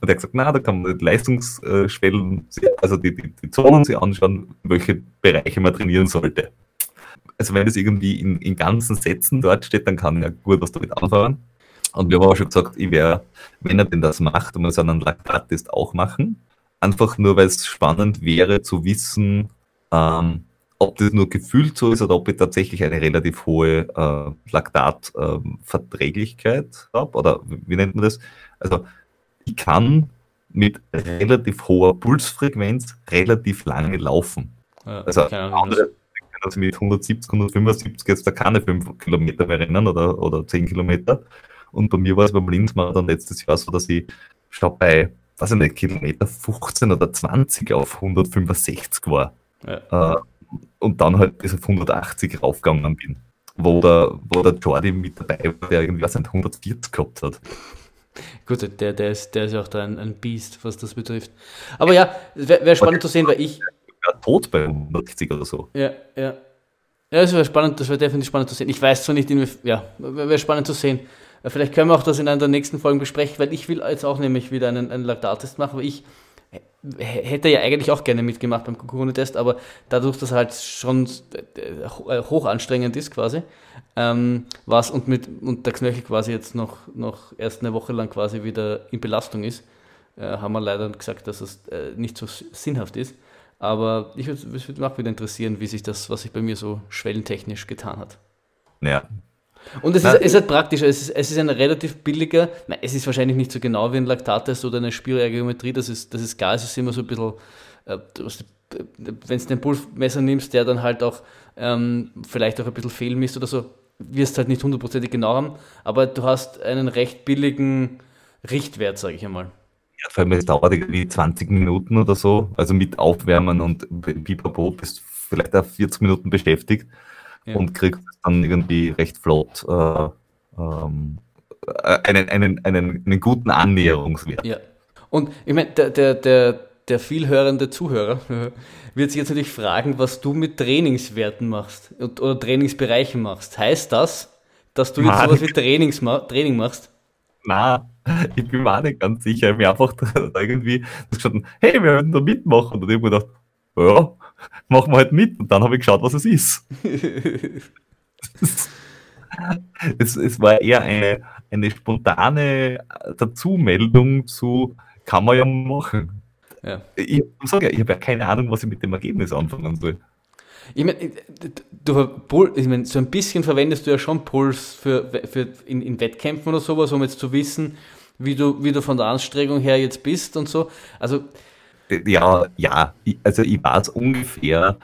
er hat gesagt, na, da kann man die Leistungsschwellen, also die, die, die Zonen sich anschauen, welche Bereiche man trainieren sollte. Also wenn das irgendwie in, in ganzen Sätzen dort steht, dann kann er gut was damit anfangen. Und wir haben auch schon gesagt, ich wäre, wenn er denn das macht, muss er einen Laktattest auch machen. Einfach nur, weil es spannend wäre zu wissen, ähm, ob das nur gefühlt so ist oder ob ich tatsächlich eine relativ hohe äh, Laktatverträglichkeit ähm, habe. Oder wie nennt man das? Also ich kann mit relativ hoher Pulsfrequenz relativ lange laufen. Ja, also andere können also mit 170, 175 jetzt da keine 5 Kilometer mehr rennen oder, oder 10 Kilometer. Und bei mir war es beim Linzmarathon letztes Jahr so, dass ich schon bei, weiß ich nicht, Kilometer 15 oder 20 auf 165 war. Ja. Äh, und dann halt bis auf 180 raufgegangen bin. Wo der, wo der Jordi mit dabei war, der irgendwie was 140 gehabt hat. Gut, der, der, ist, der ist ja auch da ein, ein Biest, was das betrifft. Aber ja, wäre wär spannend zu sehen, weil ich. Er tot bei 160 oder so. Ja, ja. Ja, das wäre spannend, das wäre definitiv spannend zu sehen. Ich weiß zwar nicht, ja, wäre spannend zu sehen. Vielleicht können wir auch das in einer der nächsten Folgen besprechen, weil ich will jetzt auch nämlich wieder einen, einen Laktattest machen, weil ich hätte ja eigentlich auch gerne mitgemacht beim Corona-Test, aber dadurch, dass er halt schon äh, hoch anstrengend ist quasi, ähm, was und mit und der Knöchel quasi jetzt noch, noch erst eine Woche lang quasi wieder in Belastung ist, äh, haben wir leider gesagt, dass es äh, nicht so sinnhaft ist. Aber ich würde mich auch wieder interessieren, wie sich das, was sich bei mir so schwellentechnisch getan hat. Ja, und es ist, es halt praktisch, es ist, es ist ein relativ billiger, nein, es ist wahrscheinlich nicht so genau wie ein Laktattest oder eine Spiroergometrie, das ist, das ist klar, es ist immer so ein bisschen, äh, wenn du den Pulsmesser nimmst, der dann halt auch ähm, vielleicht auch ein bisschen fehlmisst oder so, wirst halt nicht hundertprozentig genau haben, aber du hast einen recht billigen Richtwert, sage ich einmal. Ja, vor allem es dauert irgendwie 20 Minuten oder so, also mit Aufwärmen und Pipapo bist vielleicht auch 40 Minuten beschäftigt ja. und kriegst dann irgendwie recht flott äh, ähm, äh, einen, einen, einen, einen guten Annäherungswert. Ja. Und ich meine, der, der, der, der vielhörende Zuhörer wird sich jetzt natürlich fragen, was du mit Trainingswerten machst oder Trainingsbereichen machst. Heißt das, dass du jetzt Mann. sowas wie Trainings, Training machst? Na, ich bin mir auch nicht ganz sicher. Ich habe mir einfach irgendwie gesagt, hey, wir werden da mitmachen. Und ich habe mir gedacht, ja, machen wir halt mit. Und dann habe ich geschaut, was es ist. es, es war eher eine, eine spontane Dazumeldung zu, kann man ja machen. Ja. Ich, sage ja, ich habe ja keine Ahnung, was ich mit dem Ergebnis anfangen soll. Ich meine, du, ich mein, so ein bisschen verwendest du ja schon Puls für, für in, in Wettkämpfen oder sowas, um jetzt zu wissen, wie du, wie du von der Anstrengung her jetzt bist und so. Also ja, ja, also ich weiß ungefähr,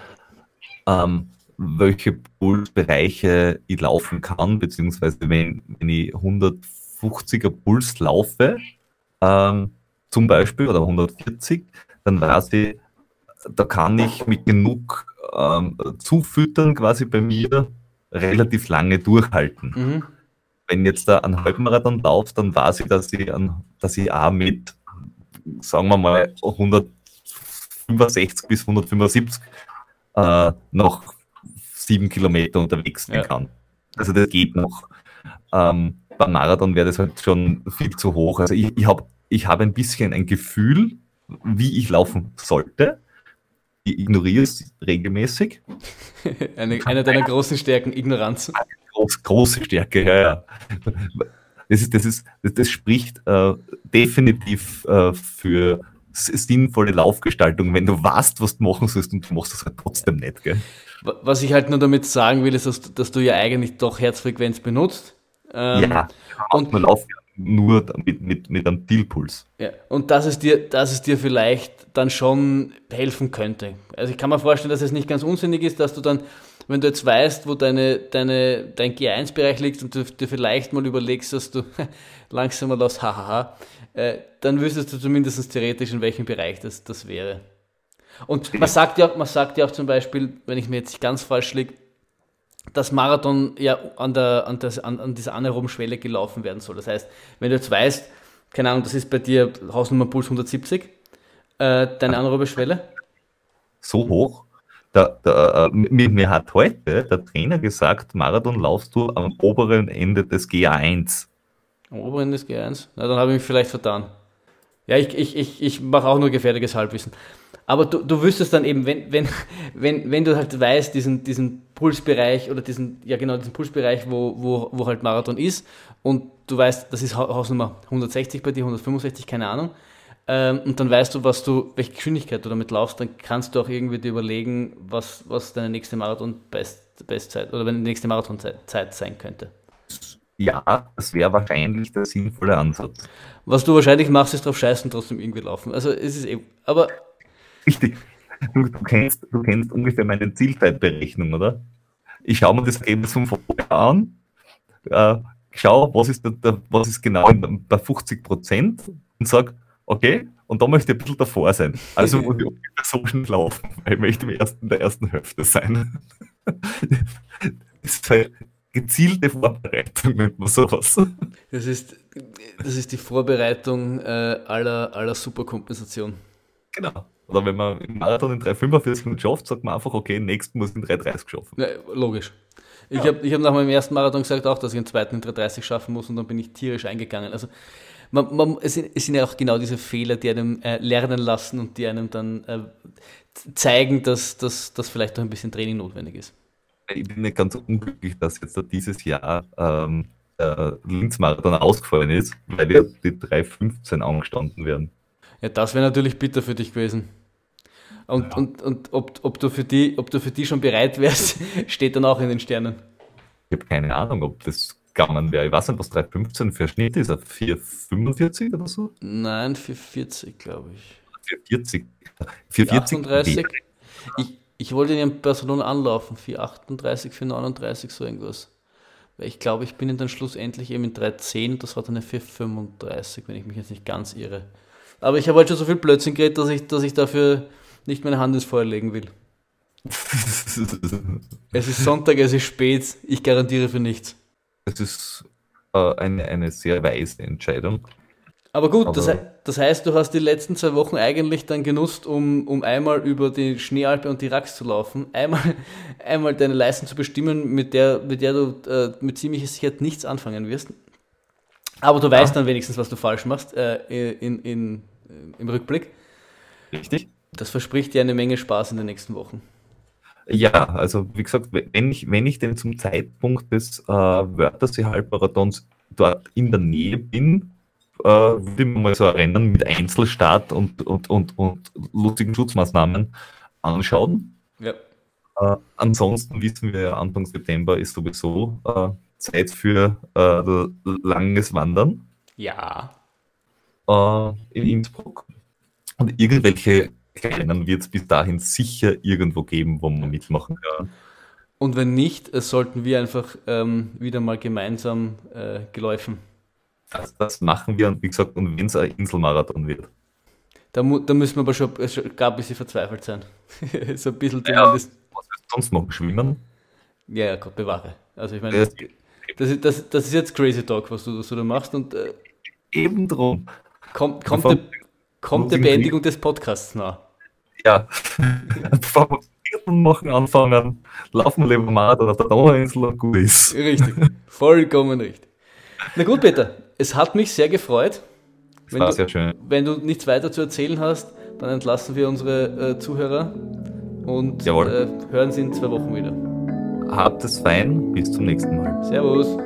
ähm, welche Pulsbereiche ich laufen kann, beziehungsweise wenn, wenn ich 150er Puls laufe, ähm, zum Beispiel, oder 140, dann weiß ich, da kann ich mit genug ähm, Zufüttern quasi bei mir relativ lange durchhalten. Mhm. Wenn jetzt da ein Halbmarathon läuft, dann weiß ich, dass ich, an, dass ich auch mit, sagen wir mal, 100 165 bis 175 äh, noch sieben Kilometer unterwegs sein ja. kann. Also das geht noch. Ähm, beim Marathon wäre das halt schon viel zu hoch. Also ich, ich habe ich hab ein bisschen ein Gefühl, wie ich laufen sollte. Ich ignoriere es regelmäßig. eine, eine deiner großen Stärken, Ignoranz. Groß, große Stärke, ja, ja. Das, ist, das, ist, das, das spricht äh, definitiv äh, für sinnvolle Laufgestaltung, wenn du weißt, was du machen sollst und du machst das halt trotzdem nicht. Gell? Was ich halt nur damit sagen will, ist, dass, dass du ja eigentlich doch Herzfrequenz benutzt. Ähm, ja, und man läuft nur mit, mit, mit einem Dealpuls. Ja, und dass es, dir, dass es dir vielleicht dann schon helfen könnte. Also ich kann mir vorstellen, dass es nicht ganz unsinnig ist, dass du dann wenn du jetzt weißt, wo deine, deine, dein G1-Bereich liegt und du dir vielleicht mal überlegst, dass du langsam mal aus hahaha, äh, dann wüsstest du zumindest theoretisch, in welchem Bereich das, das wäre. Und man sagt, ja, man sagt ja auch zum Beispiel, wenn ich mir jetzt ganz falsch liege, dass Marathon ja an, der, an, der, an, an dieser anaeroben Schwelle gelaufen werden soll. Das heißt, wenn du jetzt weißt, keine Ahnung, das ist bei dir Hausnummer Puls 170, äh, deine anaerobe Schwelle? So hoch? Da, da, äh, mir, mir, hat heute der Trainer gesagt, Marathon laufst du am oberen Ende des GA1. Am oberen des GA1? Na, dann habe ich mich vielleicht vertan. Ja, ich, ich, ich, ich mache auch nur gefährliches Halbwissen. Aber du, du wüsstest dann eben, wenn, wenn, wenn, wenn du halt weißt, diesen, diesen Pulsbereich oder diesen, ja genau, diesen Pulsbereich, wo, wo, wo halt Marathon ist und du weißt, das ist Hausnummer 160 bei dir, 165, keine Ahnung, ähm, und dann weißt du, was du, welche Geschwindigkeit du damit laufst, dann kannst du auch irgendwie dir überlegen, was, was deine nächste Marathon-Bestzeit oder wenn die nächste Marathonzeit sein könnte. Ja, das wäre wahrscheinlich der sinnvolle Ansatz. Was du wahrscheinlich machst, ist drauf scheißen, trotzdem irgendwie laufen. Also es ist eben, aber Richtig. Du, du, kennst, du kennst ungefähr meine Zielzeitberechnung, oder? Ich schaue mir das Ergebnis vom Vorjahr an, äh, schaue, was ist, der, was ist genau bei 50 Prozent und sage, okay, und da möchte ich ein bisschen davor sein. Also muss ich ungefähr so schnell laufen, weil ich möchte im ersten, in der ersten Hälfte sein. das ist halt gezielte Vorbereitung, nennt man sowas. Das ist, das ist die Vorbereitung äh, aller, aller Superkompensation. Genau. Oder wenn man im Marathon in 3,45 schafft, sagt man einfach, okay, nächsten muss in 3,30 schaffen. Ja, logisch. Ich ja. habe ich hab nach meinem ersten Marathon gesagt auch, dass ich den zweiten in 3,30 schaffen muss und dann bin ich tierisch eingegangen. Also man, man, es, sind, es, sind, ja auch genau diese Fehler, die einem äh, lernen lassen und die einem dann äh, zeigen, dass, dass, dass vielleicht auch ein bisschen Training notwendig ist. Ich bin nicht ganz unglücklich, dass jetzt dieses Jahr ähm, der Linz-Marathon ausgefallen ist, weil ja die 3,15 angestanden werden. Ja, das wäre natürlich bitter für dich gewesen. Und, ja. und, und ob, ob, du für die, ob du für die schon bereit wärst, steht dann auch in den Sternen. Ich habe keine Ahnung, ob das gegangen wäre. Ich weiß nicht, was 3,15 für Schnitt ist. 4,45 oder so? Nein, 4,40 glaube ich. 4,40. 4,40. Ich, ich wollte in Barcelona anlaufen. 4,38, 4,39, so irgendwas. Weil ich glaube, ich bin dann schlussendlich eben in 3,10. Das war dann eine 4,35, wenn ich mich jetzt nicht ganz irre. Aber ich habe halt schon so viel Blödsinn geredet, dass ich, dass ich dafür nicht meine Hand ins Feuer legen will. es ist Sonntag, es ist spät, ich garantiere für nichts. Es ist äh, eine, eine sehr weise Entscheidung. Aber gut, Aber das, das, heißt, du hast die letzten zwei Wochen eigentlich dann genutzt, um, um einmal über die Schneealpe und die Rax zu laufen, einmal, einmal deine Leistung zu bestimmen, mit der, mit der du äh, mit ziemlicher Sicherheit nichts anfangen wirst. Aber du weißt dann wenigstens, was du falsch machst äh, in, in, im Rückblick. Richtig. Das verspricht dir eine Menge Spaß in den nächsten Wochen. Ja, also wie gesagt, wenn ich, wenn ich denn zum Zeitpunkt des äh, Wörthersee-Halbmarathons dort in der Nähe bin, äh, würde ich mal so Rennen mit Einzelstart und, und, und, und lustigen Schutzmaßnahmen anschauen. Ja. Äh, ansonsten wissen wir, Anfang September ist sowieso äh, Zeit für äh, langes Wandern. Ja. Äh, in Innsbruck. Und irgendwelche Rennen wird es bis dahin sicher irgendwo geben, wo man mitmachen kann. Und wenn nicht, sollten wir einfach ähm, wieder mal gemeinsam äh, geläufen. Das, das, machen wir und wie gesagt, und wenn es ein Inselmarathon wird. Da, da müssen wir aber schon, schon gar ein bisschen verzweifelt sein. so ein bisschen ja, Was willst du sonst noch? Schwimmen? Ja, ja, Gott bewahre. Also ich meine, das, das, das, das, ist jetzt Crazy Talk, was du, was du da machst. Und, äh, Eben drum. Kommt, kommt, der, kommt der Beendigung des Podcasts nah? Ja. Bevor wir Vierten machen anfangen, laufen wir lieber mal auf der Donauinsel und gut ist. Richtig. Vollkommen richtig. Na gut, Peter, es hat mich sehr gefreut. Das wenn war du, sehr schön. Wenn du nichts weiter zu erzählen hast, dann entlassen wir unsere äh, Zuhörer und äh, hören sie in zwei Wochen wieder. Habt es fein, bis zum nächsten Mal. Servus.